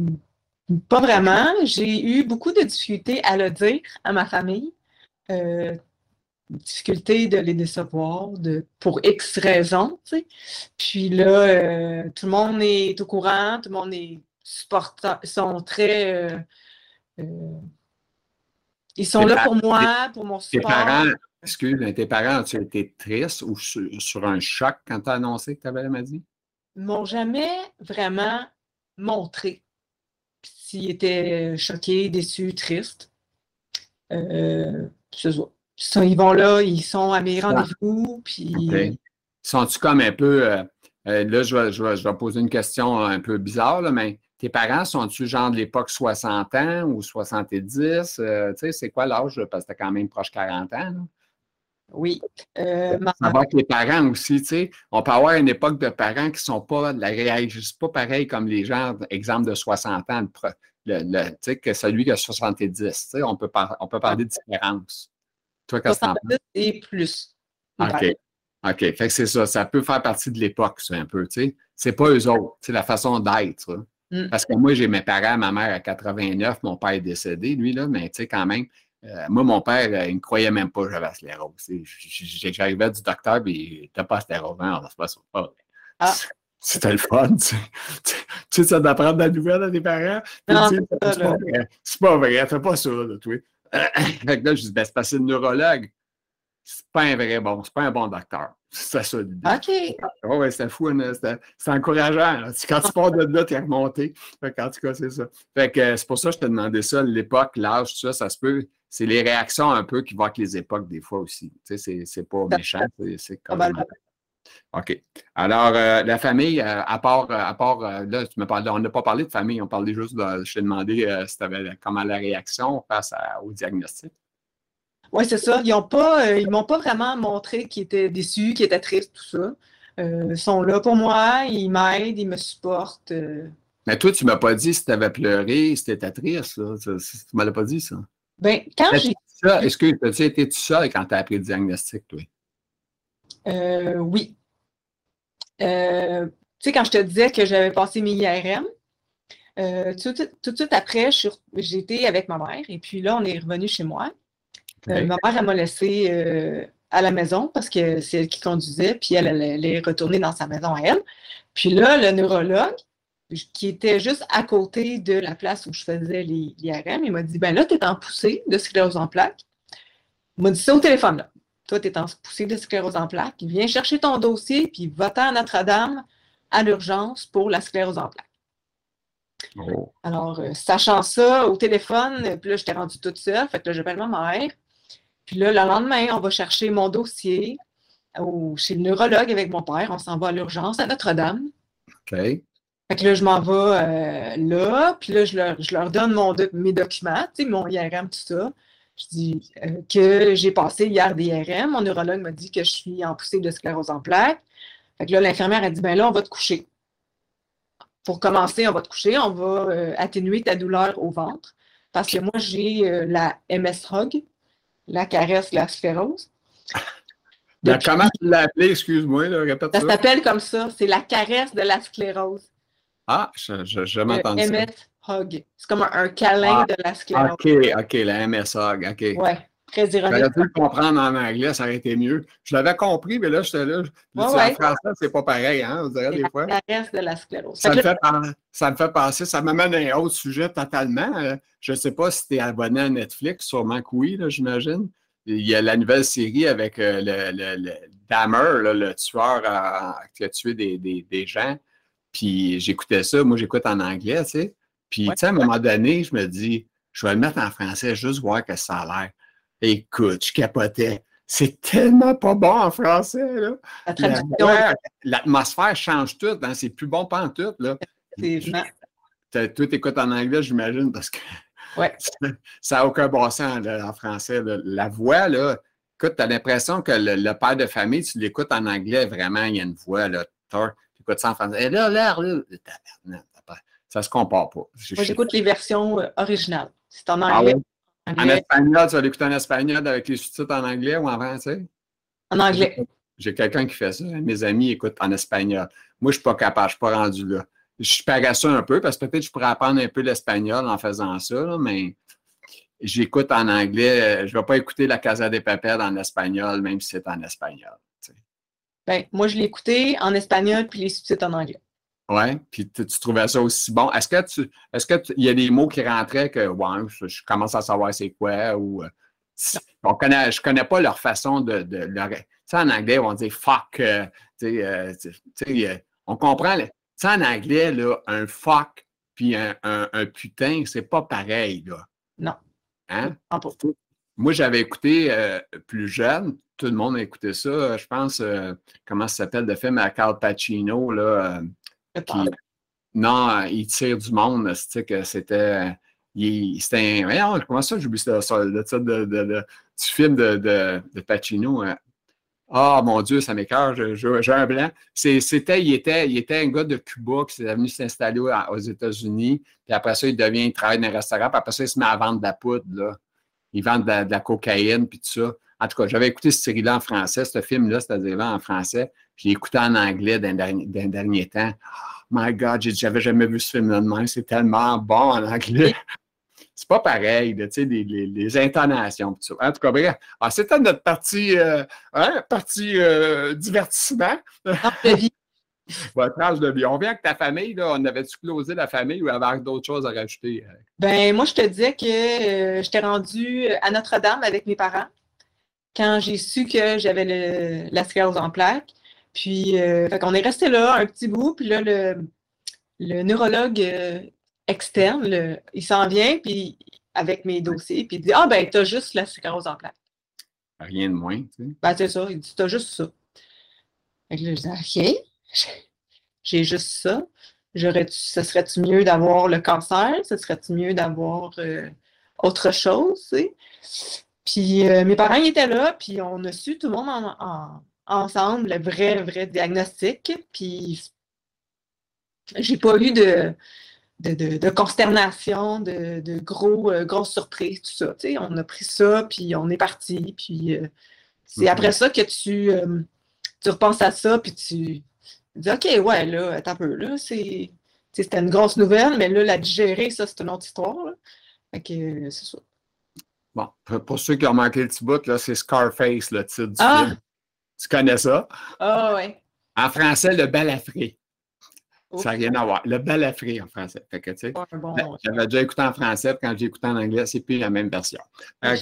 pas vraiment. J'ai eu beaucoup de difficultés à le dire à ma famille. Euh, difficulté de les décevoir de, pour X raisons. Puis là, euh, tout le monde est au courant, tout le monde est supportant, sont très. Euh, ils sont là pour moi, pour mon support. Tes parents, excuse, tes parents, ont-ils été tristes ou sur, un choc quand tu as annoncé que tu avais la maladie? Ils m'ont jamais vraiment montré s'ils étaient choqués, déçus, tristes. Euh, ils vont là, ils sont à mes rendez-vous. Puis... Sont-tu comme un peu. Euh, euh, là, je vais, je, vais, poser une question un peu bizarre, mais tes parents sont-tu genre de l'époque 60 ans ou 70? Euh, tu sais, c'est quoi l'âge? Parce que t'as quand même proche 40 ans. Oui. Euh, Savoir que les parents aussi, tu sais, on peut avoir une époque de parents qui ne sont pas, réagissent pas pareil comme les gens, exemple de 60 ans, le, tu sais, que celui qui a 70. Tu sais, on peut, on peut parler de différence. Toi, qu'est-ce que tu et plus. OK. OK. Fait que c'est ça. Ça peut faire partie de l'époque, ça, un peu, tu sais. C'est pas eux autres. C'est la façon d'être. Mm. Parce que moi, j'ai mes parents, ma mère à 89, mon père est décédé, lui, là, mais tu sais, quand même, euh, moi, mon père, euh, il ne croyait même pas que j'avais sclérose. J'arrivais du docteur, puis t'as pas sclérose. Non, c'est pas ça. Ah. [LAUGHS] C'était le fun, tu sais. [LAUGHS] Tu sais, ça d'apprendre la nouvelle à tes parents. C'est pas vrai, fais pas ça, là, tu fait que là, je dis, ben, c'est parce que le neurologue, c'est pas un vrai bon, c'est pas un bon docteur. Ça l'idée. OK. Oh, ouais, c'était fou, c'est encourageant. Quand tu pars de là, tu es remonté. En tout cas, c'est ça. Fait que c'est pour ça que je te demandais ça, l'époque, l'âge, tout ça, ça se peut. C'est les réactions un peu qui vont avec les époques des fois aussi. Tu sais, c'est pas méchant, c'est comme. OK. Alors, euh, la famille, euh, à part, euh, à part là, tu me parles, on n'a pas parlé de famille, on parlait juste de, je t'ai demandé si tu avais comment la réaction face au diagnostic. Oui, c'est ça. Ils ne pas, ils m'ont pas vraiment montré qu'ils étaient déçus, qu'ils étaient tristes, tout ça. ils sont là pour moi, ils m'aident, ils me supportent. Mais toi, tu ne m'as pas dit si tu avais pleuré, si tu étais triste. Là. Tu ne m'as pas dit ça. Ben, quand j'ai. Est-ce que tu as été tout seul quand tu as appris le diagnostic, toi? oui. Euh, tu sais, quand je te disais que j'avais passé mes IRM, euh, tout, de suite après, j'étais avec ma mère et puis là, on est revenu chez moi. Euh, ma mère, elle m'a laissé à la maison parce que c'est elle qui conduisait, puis elle, est retournée dans sa maison à elle. Puis là, le neurologue, qui était juste à côté de la place où je faisais les IRM, il m'a dit Ben là, tu es en poussée de sclérose en plaques. Il m'a dit ça au téléphone là toi, tu es en poussée de sclérose en plaques, viens chercher ton dossier, puis va-t'en à Notre-Dame à l'urgence pour la sclérose en plaques. Oh. Alors, euh, sachant ça au téléphone, puis là, j'étais rendue toute seule, fait que là, j'appelle ma mère. Puis là, le lendemain, on va chercher mon dossier chez le neurologue avec mon père. On s'en va à l'urgence à Notre-Dame. OK. Fait que là, je m'en vais euh, là, puis là, je leur, donne mon, mes documents, mon IRM, tout ça. Je dis euh, que j'ai passé hier des IRM. Mon neurologue m'a dit que je suis en poussée de sclérose en plaques. Fait que là, l'infirmière a dit ben là, on va te coucher. Pour commencer, on va te coucher, on va euh, atténuer ta douleur au ventre. Parce que moi, j'ai la MS-HOG, la caresse la sclérose. comment tu l'as appelée, excuse-moi, répète ça. Ça s'appelle comme ça, c'est la caresse de la sclérose. Ah, je n'ai jamais entendu ça. hug. C'est comme un, câlin ah, de la sclérose. OK, OK, la MS hug, OK. Ouais. Très ironique. J'aurais pu le comprendre en anglais, ça aurait été mieux. Je l'avais compris, mais là, j'étais là. En français, c'est pas pareil, hein, on dirait des fois. reste de la sclérose. Ça, me fait, ça me fait penser, ça m'amène à un autre sujet totalement. Euh, je ne sais pas si tu es abonné à Netflix, sûrement que oui, j'imagine. Il y a la nouvelle série avec euh, le, le, Dammer, le tueur qui a tué des, des, des gens. Puis j'écoutais ça, moi j'écoute en anglais, tu sais. Puis, tu sais, à un moment donné, je me dis, je vais le mettre en français, juste voir que ça a l'air. Écoute, je capotais. C'est tellement pas bon en français, là. L'atmosphère change tout, hein? c'est plus bon pas en tout, là. Tout écoute en anglais, j'imagine, parce que ouais. [LAUGHS] ça n'a aucun bon sens en français. La voix, là, écoute, tu as l'impression que le, père de famille, tu l'écoutes en anglais, vraiment, il y a une voix, là. Tu écoutes ça en français. Et là, là, là, ça se compare pas. Moi, j'écoute les versions euh, originales. C'est en ah anglais. En espagnol, tu vas l'écouter en espagnol avec les sous-titres en anglais ou en français? En anglais. J'ai quelqu'un qui fait ça. Mes amis écoutent en espagnol. Moi, je ne suis pas capable, je ne suis pas rendu là. Je suis paresseux un peu parce que peut-être je pourrais apprendre un peu l'espagnol en faisant ça, mais j'écoute en anglais. Euh, je ne vais pas écouter la Casa de Papel en espagnol, même si c'est en espagnol. Ben, moi, je l'ai écouté en espagnol puis les sous-titres en anglais. Oui, puis tu, trouvais ça aussi bon. Est-ce que tu est-ce qu'il y a des mots qui rentraient que ouais, je, commence à savoir c'est quoi ou euh, on connaît, je connais pas leur façon de, de leur. Tu sais, en anglais, on dit fuck. Euh, euh, tu sais, on comprend. Tu sais, en anglais, là, un fuck puis un, un, putain, c'est pas pareil, là. Non. Hein? Moi, j'avais écouté plus jeune, tout le monde a écouté ça, je pense, comment ça s'appelle, le film à Carl Pacino, là non, il tire du monde, que c'était. C'était un. comment ça, j'oublie ça, le du film de, Pacino. Hein. Ah, mon Dieu, ça m'écœure, j'ai un blanc. C'était, il était, il était un gars de Cuba qui s'est venu s'installer aux États-Unis. Puis après ça, il devient, il travaille dans un restaurant. Puis après ça, il se met à vendre de la poudre. Il vend de la, cocaïne, puis tout ça. En tout cas, j'avais écouté cette série-là en français, ce film-là, c'est-à-dire là en français. J'ai écouté en anglais d'un dernier, dernier, temps. Oh my God, j'avais jamais vu ce film-là de même. C'est tellement bon en anglais. [LAUGHS] C'est pas pareil, tu sais, les, intonations. En tout cas, bref. Ah, c'était notre partie, euh, hein, partie euh, divertissement. vie. [LAUGHS] tranche de vie. On vient avec ta famille, là, on avait-tu closé la famille ou avait d'autres choses à rajouter? Ben, moi, je te disais que euh, j'étais rendue à Notre-Dame avec mes parents quand j'ai su que j'avais la sclérose en plaques. Puis, euh, on est resté là un petit bout, puis là, le, neurologue euh, externe, il s'en vient, puis avec mes dossiers, puis il dit Ah, ben, t'as juste la sclérose en plaques. Rien de moins, tu sais. Ben, c'est ça, il dit T'as juste ça. Fait que là, je dis OK, j'ai juste ça. Ce serait-tu mieux d'avoir le cancer? Ce serait-tu mieux d'avoir euh, autre chose? Tu sais? Puis mes parents étaient là, puis on a su tout le monde en ensemble le vrai, vrai diagnostic. Puis, j'ai pas eu de, de, consternation, de, de gros, euh, grosses surprises, tout ça. on a pris ça, puis on est parti. Puis, euh, c'est après ça que tu, euh, tu repenses à ça, puis tu dis OK, ouais, là, attends un peu, là, c'est. C'était une grosse nouvelle, mais là, la digérer, ça, c'est une autre histoire. Fait que c'est ça. Bon, pour ceux qui ont manqué le petit bout, là, c'est Scarface, le titre du ah! film. Tu connais ça? Ah oh, oui. En français, le balafré. Ça n'a rien à voir. Le balafré en français. Fait que, tu sais, ben, j'avais déjà écouté en français, quand j'ai écouté en anglais, c'est plus la même version. Euh,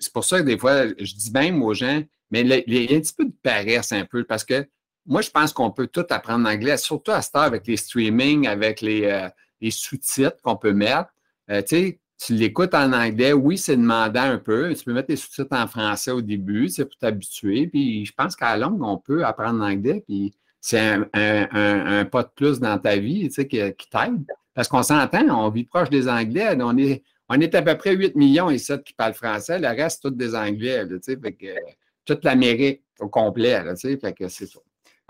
c'est pour ça que des fois, je dis même aux gens, mais il y a un petit peu de paresse un peu, parce que moi, je pense qu'on peut tout apprendre l'anglais, surtout à ce temps avec les streamings, avec les, euh, les sous-titres qu'on peut mettre. Euh, tu sais, tu l'écoutes en anglais, oui, c'est demandant un peu. Tu peux mettre les sous-titres en français au début, c'est pour t'habituer. Puis je pense qu'à longue, on peut apprendre l'anglais. Puis c'est un, pas de plus dans ta vie tu sais, qui, t'aide. Parce qu'on s'entend, on vit proche des Anglais. On est, on est à peu près 8 millions et 7 qui parlent français. Le reste, tous des Anglais. tu sais, fait que, toute l'Amérique au complet. tu sais, fait que c'est ça.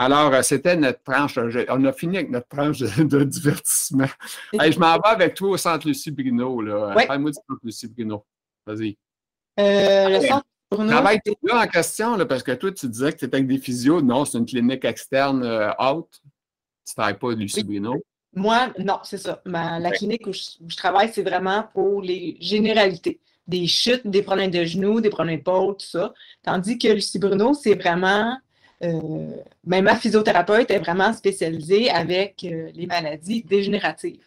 Alors, euh, c'était notre tranche. On a fini avec notre tranche de, divertissement. je m'en vais avec toi au centre Lucie Bruno. Parle-moi du centre Lucie Bruno. Vas-y. Euh, le centre Bruno. Travaille là en question, là, parce que toi, tu disais que tu étais avec des physios. Non, c'est une clinique externe euh, haute. Tu ne travailles pas Lucie Bruno. Moi, non, c'est ça. la clinique où je, travaille, c'est vraiment pour les généralités. des chutes, des problèmes de genoux, des problèmes d'épaule, tout ça. Tandis que Lucie Bruno, c'est vraiment, euh, même ma physiothérapeute est vraiment spécialisée avec euh, les maladies dégénératives.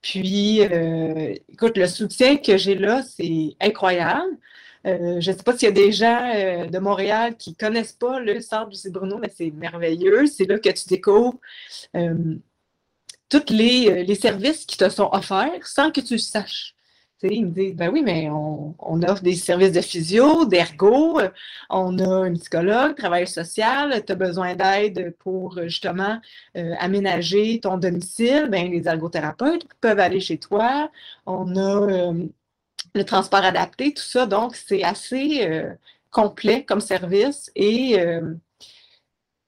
Puis, euh, écoute, le soutien que j'ai là, c'est incroyable. je ne sais pas s'il y a des gens de Montréal qui ne connaissent pas le centre Lucie Bruno, mais c'est merveilleux. C'est là que tu découvres tous les, les services qui te sont offerts sans que tu le saches il me dit, ben oui, mais on, offre des services de physio, d'ergo, on a un psychologue, travail social, tu as besoin d'aide pour justement euh, aménager ton domicile, ben, les ergothérapeutes peuvent aller chez toi, on a euh, le transport adapté, tout ça, donc c'est assez euh, complet comme service. Et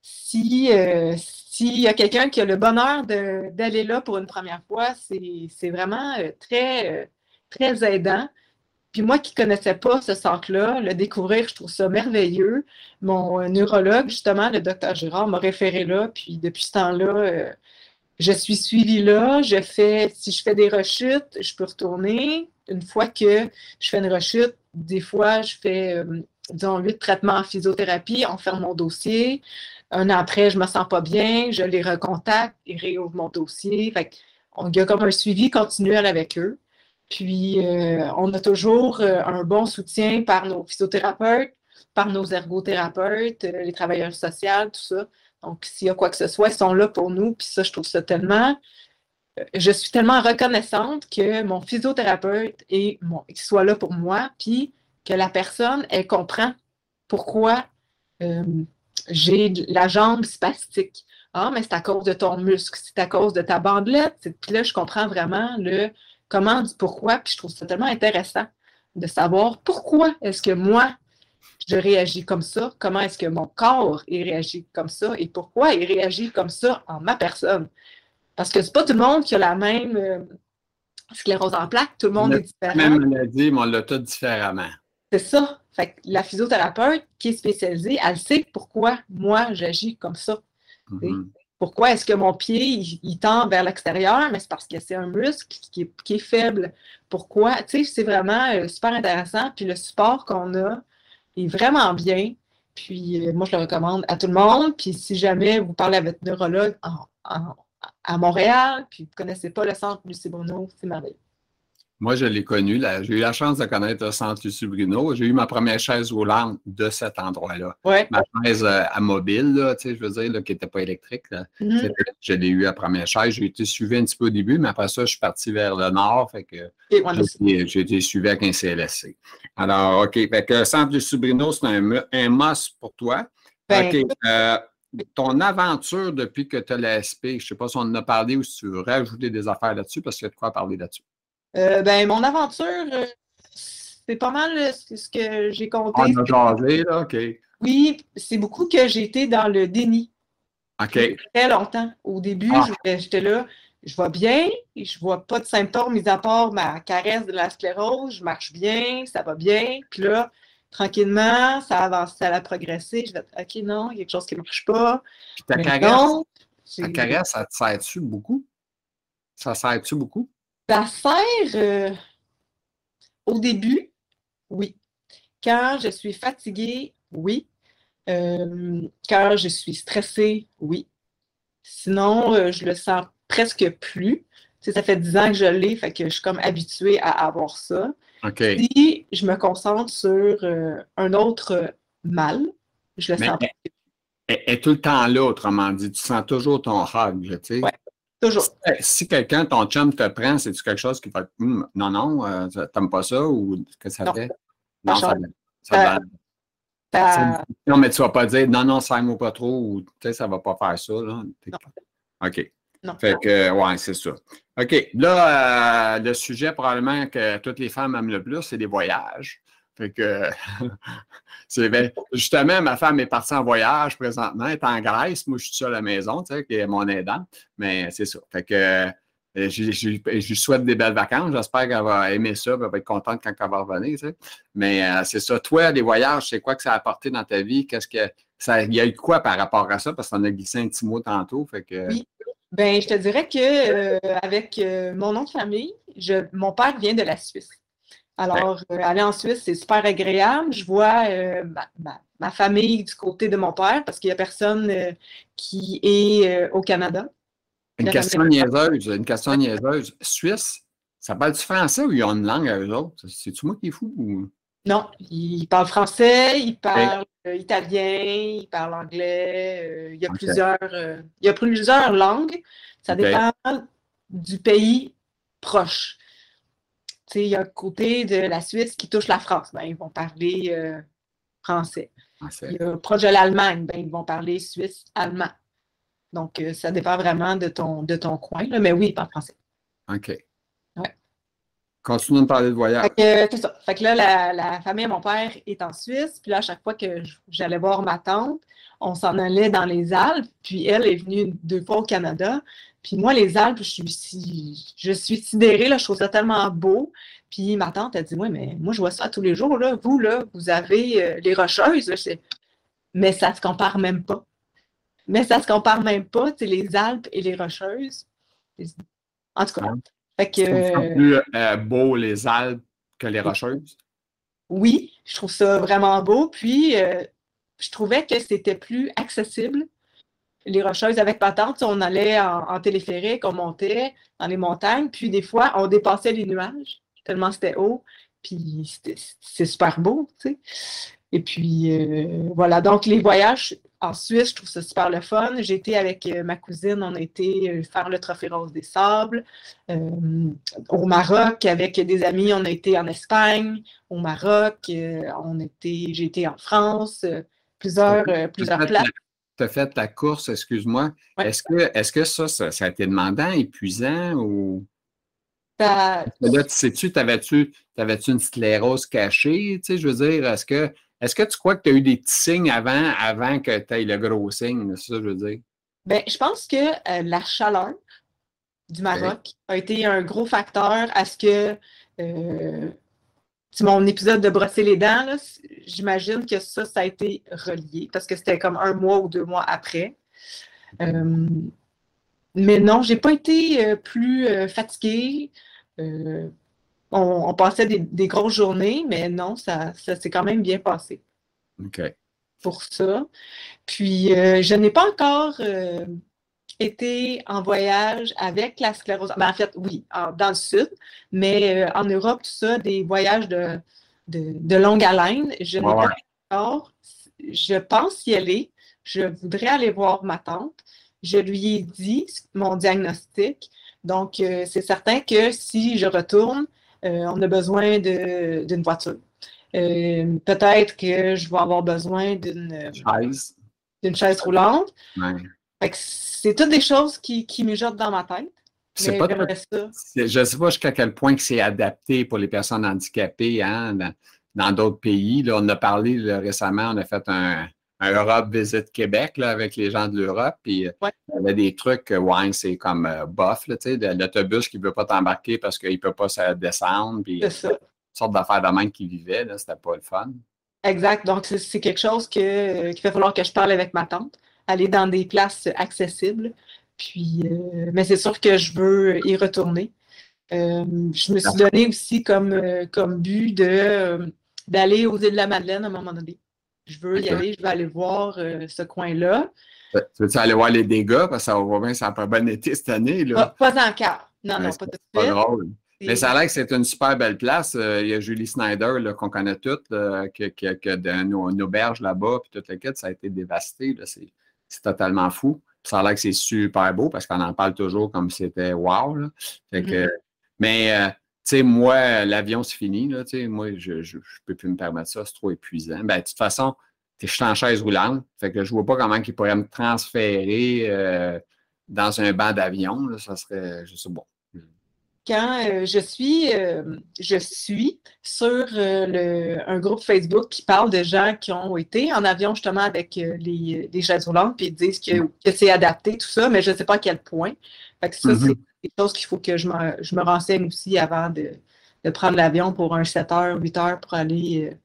si s'il y a quelqu'un qui a le bonheur d'aller là pour une première fois, c'est vraiment très très aidant. Puis moi qui ne connaissais pas ce centre-là, le découvrir, je trouve ça merveilleux. Mon euh, neurologue, justement, le docteur Girard, m'a référé là. Puis depuis ce temps-là, euh, je suis suivie là. Je fais, si je fais des rechutes, je peux retourner. Une fois que je fais une rechute, des fois, je fais, euh, disons, huit traitements en physiothérapie, on ferme mon dossier. Un an après, je ne me sens pas bien, je les recontacte, ils réouvrent mon dossier. Fait il y a comme un suivi continuel avec eux. Puis, euh, on a toujours euh, un bon soutien par nos physiothérapeutes, par nos ergothérapeutes, euh, les travailleurs sociaux, tout ça. Donc, s'il y a quoi que ce soit, ils sont là pour nous. Puis ça, je trouve ça tellement... Je suis tellement reconnaissante que mon physiothérapeute soit là pour moi, puis que la personne, elle comprend pourquoi j'ai la jambe spastique. Ah, mais c'est à cause de ton muscle, c'est à cause de ta bandelette. Puis là, je comprends vraiment le comment, du pourquoi, puis je trouve ça tellement intéressant de savoir pourquoi est-ce que moi, je réagis comme ça, comment est-ce que mon corps il réagit comme ça et pourquoi il réagit comme ça en ma personne. Parce que c'est pas tout le monde qui a la même euh, sclérose en plaques, tout le monde est différent. Même maladie, mais on l'a tout différemment. C'est ça. Fait la physiothérapeute qui est spécialisée, elle sait pourquoi moi j'agis comme ça. Mm-hmm. Pourquoi est-ce que mon pied, il, tend vers l'extérieur? Mais c'est parce que c'est un muscle qui est, faible. Pourquoi? Tu sais, c'est vraiment euh, super intéressant. Puis le support qu'on a est vraiment bien. Puis euh, moi, je le recommande à tout le monde. Puis si jamais vous parlez à votre neurologue à Montréal, puis vous ne connaissez pas le centre Lucie Bruno, c'est merveilleux. Moi, je l'ai connu. J'ai eu la chance de connaître le centre Lucie Bruno. J'ai eu ma première chaise roulante de cet endroit-là. Ma chaise euh, à mobile, là, je veux dire, qui n'était pas électrique. Mm-hmm. Je l'ai eu la première chaise. J'ai été suivi un petit peu au début, mais après ça, je suis parti vers le nord. Fait que j'ai été suivi avec un CLSC. Alors, OK. Fait que centre Lucie Bruno, c'est un, un must pour toi. Ben, OK. Euh, ton aventure depuis que tu as l'ASP, je ne sais pas si on en a parlé ou si tu veux rajouter des affaires là-dessus, parce qu'il y a de quoi parler là-dessus. Euh, ben, mon aventure, euh, c'est pas mal euh, ce que j'ai compté. On a jasé, là, OK. Oui, c'est beaucoup que j'ai été dans le déni. OK. Très longtemps. Au début, ah. j'étais là, je vais bien, je vois pas de symptômes, mis à part ma caresse de la sclérose, je marche bien, ça va bien. Puis là, tranquillement, ça avance, ça a progressé. Je vais OK, non, il y a quelque chose qui ne marche pas. Puis ta caresse, ta caresse, ça te sert-tu beaucoup? Ça sert-tu beaucoup? Ça sert euh, au début, oui. Quand je suis fatiguée, oui. Euh, quand je suis stressée, oui. Sinon, euh, je le sens presque plus. ça fait 10 ans que je l'ai, fait que je suis comme habituée à avoir ça. Si je me concentre sur un autre mal, je le sens pas. Elle est tout le temps là, autrement dit. Tu sens toujours ton hug, tu sais. Si quelqu'un, ton chum te prend, c'est-tu quelque chose qui va hum, non, non, euh, t'aimes pas ça ou que ça fait? Non, ça, ça, va. Non, mais tu vas pas dire non, non, ça moi pas trop ou tu sais, ça va pas faire ça. Là. OK. Non. Fait que, ouais, c'est ça. OK. Là, euh, le sujet probablement que toutes les femmes aiment le plus, c'est les voyages. Fait que, [LAUGHS] c'est bien. Justement, ma femme est partie en voyage présentement, elle est en Grèce. Moi, je suis seul à la maison, tu sais, qui est mon aidant. Mais c'est ça. Fait que, euh, je, lui souhaite des belles vacances. J'espère qu'elle va aimer ça, elle va être contente quand elle va revenir, tu sais. Mais euh, c'est ça. Toi, les voyages, c'est quoi que ça a apporté dans ta vie? Qu'est-ce que ça, il y a eu quoi par rapport à ça? Parce qu'on a glissé un petit mot tantôt. Fait que, oui. Ben, je te dirais que euh, avec mon nom de famille, je, mon père vient de la Suisse. Alors, aller en Suisse, c'est super agréable. Je vois ma, famille du côté de mon père parce qu'il n'y a personne qui est au Canada. Une question niaiseuse, une question niaiseuse. Suisse, ça parle du français ou ils ont une langue à eux autres? C'est-tu moi qui est fou? Ou... Non, ils parlent français, ils parlent euh, italien, ils parlent anglais. Euh, il, y a plusieurs, euh, il y a plusieurs langues. Ça dépend du pays proche. Il y a un côté de la Suisse qui touche la France. Ben, ils vont parler français. Il y a proche de l'Allemagne, ben, ils vont parler suisse-allemand. Donc, ça dépend vraiment de ton, de ton coin. Mais oui, ils parlent français. OK. Continuons de parler de voyage. Fait que, ça. Fait que là, la, famille de mon père est en Suisse. Puis là, à chaque fois que j'allais voir ma tante, on s'en allait dans les Alpes. Puis elle est venue deux fois au Canada. Puis moi, les Alpes, je suis, je suis sidérée. Là, je trouve ça tellement beau. Puis ma tante a dit Oui, mais moi, je vois ça tous les jours. Là. Vous, là, vous avez euh, les Rocheuses. mais ça ne se compare même pas. Mais ça ne se compare même pas, les Alpes et les Rocheuses. En tout cas. Fait que, plus euh, beau les Alpes que les Rocheuses? Oui, je trouve ça vraiment beau. Puis, euh, je trouvais que c'était plus accessible. Les Rocheuses avec patente, on allait en, téléphérique, on montait dans les montagnes, puis des fois, on dépassait les nuages, tellement c'était haut. Puis, c'est super beau, tu sais. Et puis, euh, voilà. Donc, les voyages, en Suisse, je trouve ça super le fun. J'ai été avec euh, ma cousine, on a été euh, faire le Trophée Rose des Sables. Euh, au Maroc, avec des amis, on a été en Espagne, au Maroc, on était, j'ai été en France, plusieurs, plusieurs places. Tu as fait ta course, excuse-moi. Est-ce que, est que ça, ça, a été demandant, épuisant ou? Là, tu sais-tu, t'avais-tu avais-tu une sclérose cachée? Tu sais, je veux dire, est-ce que est-ce que tu crois que tu as eu des petits signes avant, avant que tu aies le gros signe? C'est ça je veux dire? Bien, je pense que euh, la chaleur du Maroc a été un gros facteur à ce que euh, mon épisode de brosser les dents, j'imagine que ça, ça a été relié parce que c'était comme un mois ou deux mois après. Euh, mais non, j'ai pas été plus fatiguée on, passait des, grosses journées, mais non, ça, s'est quand même bien passé. OK. Pour ça. Puis, euh, je n'ai pas encore euh, été en voyage avec la sclérose. Ben, en fait, oui, dans le sud, mais euh, en Europe, tout ça, des voyages de, de, longue haleine. Je n'ai pas encore. Je pense y aller. Je voudrais aller voir ma tante. Je lui ai dit mon diagnostic. Donc, c'est certain que si je retourne, euh, on a besoin d'une voiture. Euh, peut-être que je vais avoir besoin d'une chaise. D'une chaise roulante. C'est toutes des choses qui, qui mijotent dans ma tête. Pas je ne sais pas jusqu'à quel point c'est adapté pour les personnes handicapées hein, dans d'autres pays. Là, on a parlé récemment, on a fait un, un Europe Visite Québec là, avec les gens de l'Europe. Puis euh, il y avait des trucs, ouais, c'est comme euh, bof, l'autobus qui ne veut pas t'embarquer parce qu'il ne peut pas se descendre. Puis c'est ça. Une sorte d'affaire de même qui vivait, c'était pas le fun. Exact. Donc, c'est quelque chose que, qu'il va falloir que je parle avec ma tante, aller dans des places accessibles. Puis, euh, mais c'est sûr que je veux y retourner. je me suis donné aussi comme, comme but de, d'aller aux îles de la Madeleine à un moment donné. Je veux y aller, je veux aller voir euh, ce coin-là. Tu veux aller voir les dégâts? Parce que ça va bien, ça n'a pas bon été cette année. Là. Pas, encore. Non, non, pas tout de suite. Pas drôle. Mais ça a l'air que c'est une super belle place. Euh, il y a Julie Snyder, qu'on connaît toutes, qui, qui, a une, auberge là-bas, puis toute la quête, ça a été dévasté. C'est totalement fou. ça a l'air que c'est super beau parce qu'on en parle toujours comme si c'était wow. Fait que, mm-hmm. Mais euh, tu sais, moi, l'avion, c'est fini. Là, moi, je ne peux plus me permettre ça, c'est trop épuisant. Ben, de toute façon, je suis en chaise roulante. Fait que je ne vois pas comment ils pourraient me transférer euh, dans un banc d'avion. Ça serait, je sais bon. Quand euh, je suis euh, je suis sur le, un groupe Facebook qui parle de gens qui ont été en avion justement avec les, les chaises roulantes, puis ils disent que, que c'est adapté, tout ça, mais je ne sais pas à quel point. Fait que ça, mm-hmm. c'est des choses qu'il faut que je me, je me, renseigne aussi avant de, de prendre l'avion pour un 7 heures, 8 heures pour aller. Euh,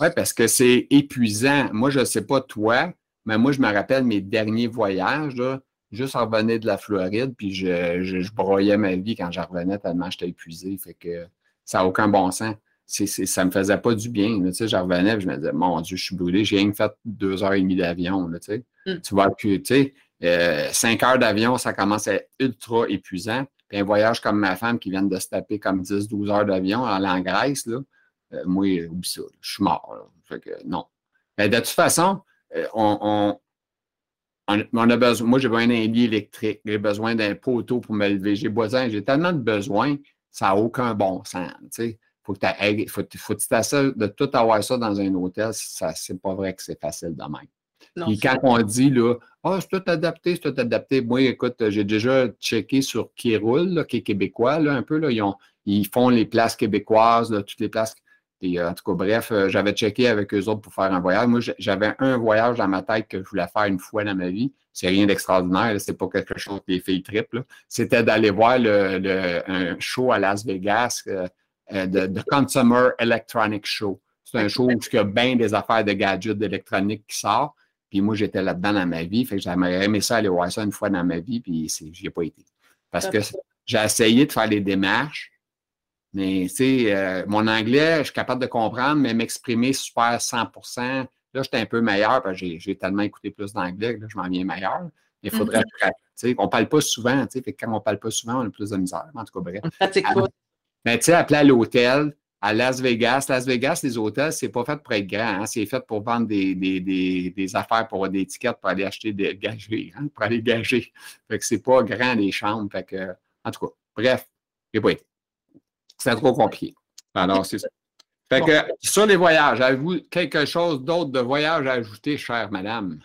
oui, parce que c'est épuisant. Moi, je ne sais pas toi, mais moi, je me rappelle mes derniers voyages, là, juste en revenant de la Floride, puis je, je, broyais ma vie quand je revenais tellement j'étais épuisé. Fait que ça n'a aucun bon sens. ça me faisait pas du bien. tu sais, je revenais je me disais, mon Dieu, je suis brûlé, j'ai rien fait deux heures et demie d'avion. Tu sais, mm. tu vois que, tu sais, euh, cinq heures d'avion, ça commence à être ultra épuisant. Puis un voyage comme ma femme qui vient de se taper comme 10-12 heures d'avion en, en Grèce, là, euh, moi, oublie ça, je suis mort. Fait que, non. Mais de toute façon, euh, on, on, a besoin, moi, j'ai besoin d'un lit électrique, j'ai besoin d'un poteau pour me lever, j'ai besoin, j'ai tellement de besoins, ça n'a aucun bon sens. Tu faut que tu faut, faut de tout avoir ça dans un hôtel, ça, c'est pas vrai que c'est facile de même. Puis quand on dit là, ah, oh, c'est tout adapté, c'est tout adapté. Moi, écoute, j'ai déjà checké sur qui roule, qui est québécois, là, un peu, là, ils, ont, ils font les places québécoises, toutes les places euh, en tout cas, bref, euh, j'avais checké avec eux autres pour faire un voyage. Moi, j'avais un voyage dans ma tête que je voulais faire une fois dans ma vie. C'est rien d'extraordinaire, c'est pas quelque chose que les filles triple. C'était d'aller voir le, un show à Las Vegas, euh, de, Consumer Electronic Show. C'est un show où il y a bien des affaires de gadgets d'électronique qui sortent. Puis moi, j'étais là-dedans dans ma vie. Fait que j'aimerais aimé ça aller voir ça une fois dans ma vie, puis n'y ai pas été. Parce que j'ai essayé de faire les démarches. Mais, tu sais, euh, mon anglais, je suis capable de comprendre, mais m'exprimer super 100% là, j'étais un peu meilleur parce que j'ai tellement écouté plus d'anglais que là, je m'en viens meilleur. Il faudrait, mm -hmm. on ne parle pas souvent, tu sais, quand on ne parle pas souvent, on a plus de misère. En tout cas, bref. Mais, tu sais, appeler à l'hôtel, à Las Vegas. Las Vegas, les hôtels, c'est pas fait pour être grand. Hein? C'est fait pour vendre des, des, des, des, affaires, pour des étiquettes, pour aller acheter des gagés, hein? pour aller gager. Fait que c'est pas grand, les chambres. Fait que, en tout cas, bref, j'ai pas été. C'est trop compliqué. Alors, c'est ça. Fait que, sur les voyages, avez-vous quelque chose d'autre de voyage à ajouter, chère madame?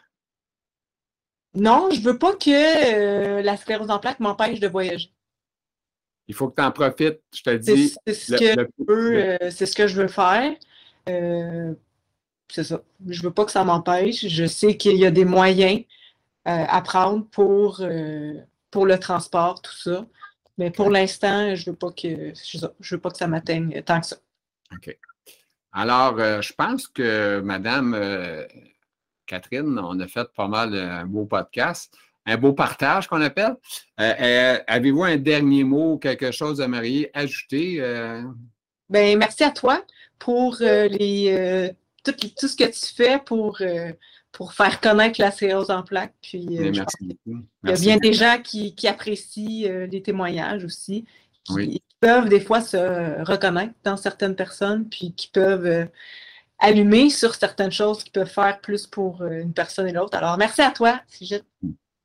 Non, je ne veux pas que euh, la sclérose en plaques m'empêche de voyager. Il faut que tu en profites, je te dis. C'est ce, euh, ce, que je veux faire. Euh, c'est ça. Je ne veux pas que ça m'empêche. Je sais qu'il y a des moyens à prendre pour, pour le transport, tout ça. Mais pour l'instant, je ne veux pas que je veux pas que ça m'atteigne tant que ça. OK. Alors, euh, je pense que Madame euh, Catherine, on a fait pas mal un beau podcast, un beau partage qu'on appelle. Euh, avez-vous un dernier mot, quelque chose à Marie ajouter? Bien, merci à toi pour les, tout, tout, ce que tu fais pour pour faire connaître la séance en plaques. Puis, euh, merci beaucoup. Il y a bien des gens qui, apprécient euh, les témoignages aussi, qui, peuvent des fois se reconnaître dans certaines personnes, puis qui peuvent euh, allumer sur certaines choses qui peuvent faire plus pour une personne et l'autre. Alors, merci à toi,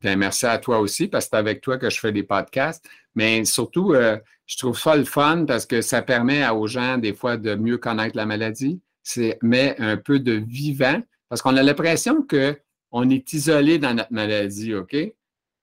Bien, merci à toi aussi, parce que c'est avec toi que je fais des podcasts. Mais surtout, je trouve ça le fun parce que ça permet aux gens, des fois, de mieux connaître la maladie. C'est met un peu de vivant parce qu'on a l'impression qu'on est isolé dans notre maladie, OK?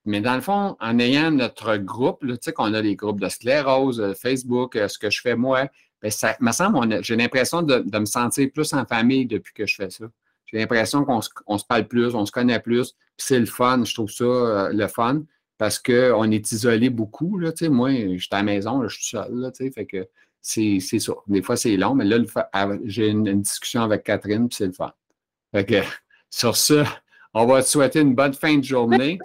Mais dans le fond, en ayant notre groupe, tu sais qu'on a des groupes de sclérose, euh, Facebook, euh, ce que je fais moi, bien, ça me semble, j'ai l'impression de, me sentir plus en famille depuis que je fais ça. J'ai l'impression qu'on se, parle plus, on se connaît plus, c'est le fun, je trouve ça euh, le fun, parce qu'on est isolé beaucoup, tu sais, moi, je suis à la maison, je suis seul, tu sais, fait que c'est ça. Des fois, c'est long, mais là, j'ai une, discussion avec Catherine, puis c'est le fun. Fait sur ça, on va te souhaiter une bonne fin de journée.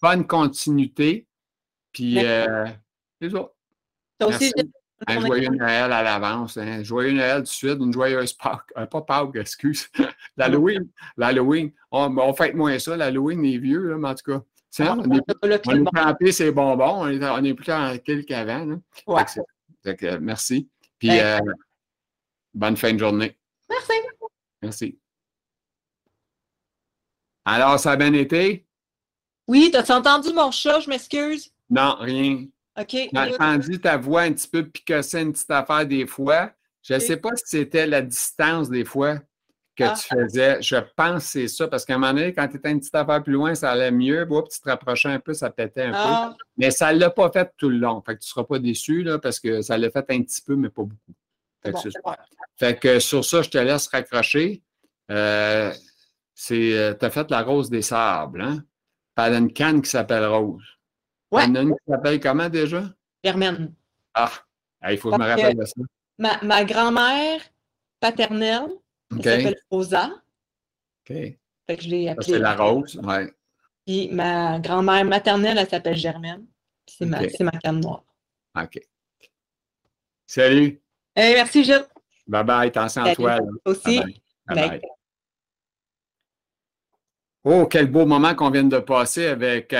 Bonne continuité. Puis, euh, c'est ça. Un joyeux Noël à l'avance. Hein. Joyeux Noël de suite, une joyeuse Pâques. Euh, pas Pâques, excuse. [LAUGHS] L'Halloween. L'Halloween. On, on fête moins ça. L'Halloween est vieux, là, mais en tout cas. Ah, on, est, on est ses bonbons. On est, on est plus tranquille qu'avant. Ouais. merci. Puis, euh, bonne fin de journée. Merci. Merci. Alors, ça a bien été? Oui, t'as-tu entendu mon chat? Je m'excuse. Non, rien. OK. J'ai entendu ta voix un petit peu picosser une petite affaire des fois. Je ne sais pas si c'était la distance des fois que ah. tu faisais. Je pense que c'est ça, parce qu'à un moment donné, quand tu étais une petite affaire plus loin, ça allait mieux. Bon, tu te rapprochais un peu, ça pétait un peu. Ah. Mais ça ne l'a pas fait tout le long. Fait que tu ne seras pas déçu, là, parce que ça l'a fait un petit peu, mais pas beaucoup. Fait, que, fait que sur ça, je te laisse raccrocher. Euh, c'est, euh, tu as fait la rose des sables, hein? Pas une canne qui s'appelle Rose. Ouais. En a une qui s'appelle comment déjà? Germaine. Ah, il faut que je me rappelle de ça. Ma, ma grand-mère paternelle s'appelle Rosa. OK. Fait que je l'ai appelée. C'est la rose, oui. Puis ma grand-mère maternelle, elle s'appelle Germaine. C'est ma, ma canne noire. OK. Salut. Hey, merci, Gilles. Bye bye, attention à toi. Aussi. Oh, quel beau moment qu'on vient de passer avec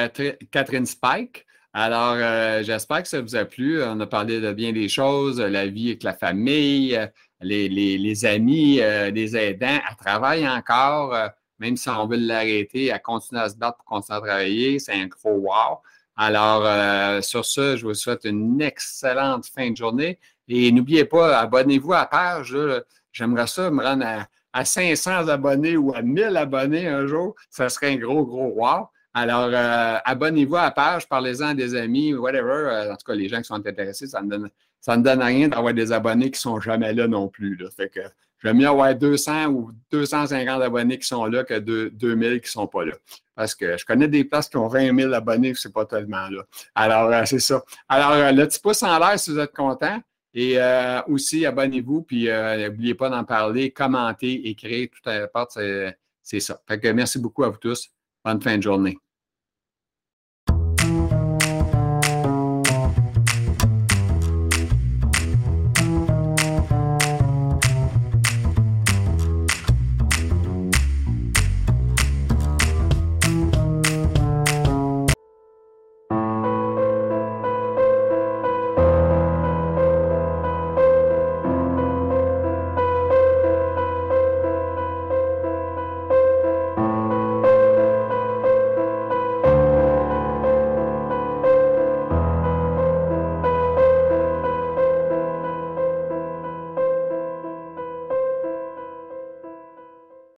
Catherine Spike. Alors, euh, j'espère que ça vous a plu. On a parlé de bien des choses, la vie avec la famille, les, amis, euh, les aidants. Elle travaille encore, euh, même si on veut l'arrêter, elle continue à se battre pour continuer à travailler. C'est un gros wow. Alors, sur ce, je vous souhaite une excellente fin de journée. Et n'oubliez pas, abonnez-vous à la page. J'aimerais ça me rendre à, 500 abonnés ou à 1000 abonnés un jour. Ça serait un gros, gros wow. Alors, euh, abonnez-vous à la page, parlez-en à des amis, whatever. Euh, en tout cas, les gens qui sont intéressés, ça ne donne, ça ne donne rien d'avoir des abonnés qui ne sont jamais là non plus. Là. Fait que j'aime mieux avoir 200 ou 250 abonnés qui sont là que 2000 qui ne sont pas là. Parce que je connais des places qui ont 20 000 abonnés, ce n'est pas tellement là. Alors, euh, c'est ça. Alors, le petit pouce en l'air si vous êtes content. Et aussi, abonnez-vous, puis n'oubliez pas d'en parler, commenter, écrire, tout à part, c'est ça. Fait que merci beaucoup à vous tous. Bonne fin de journée.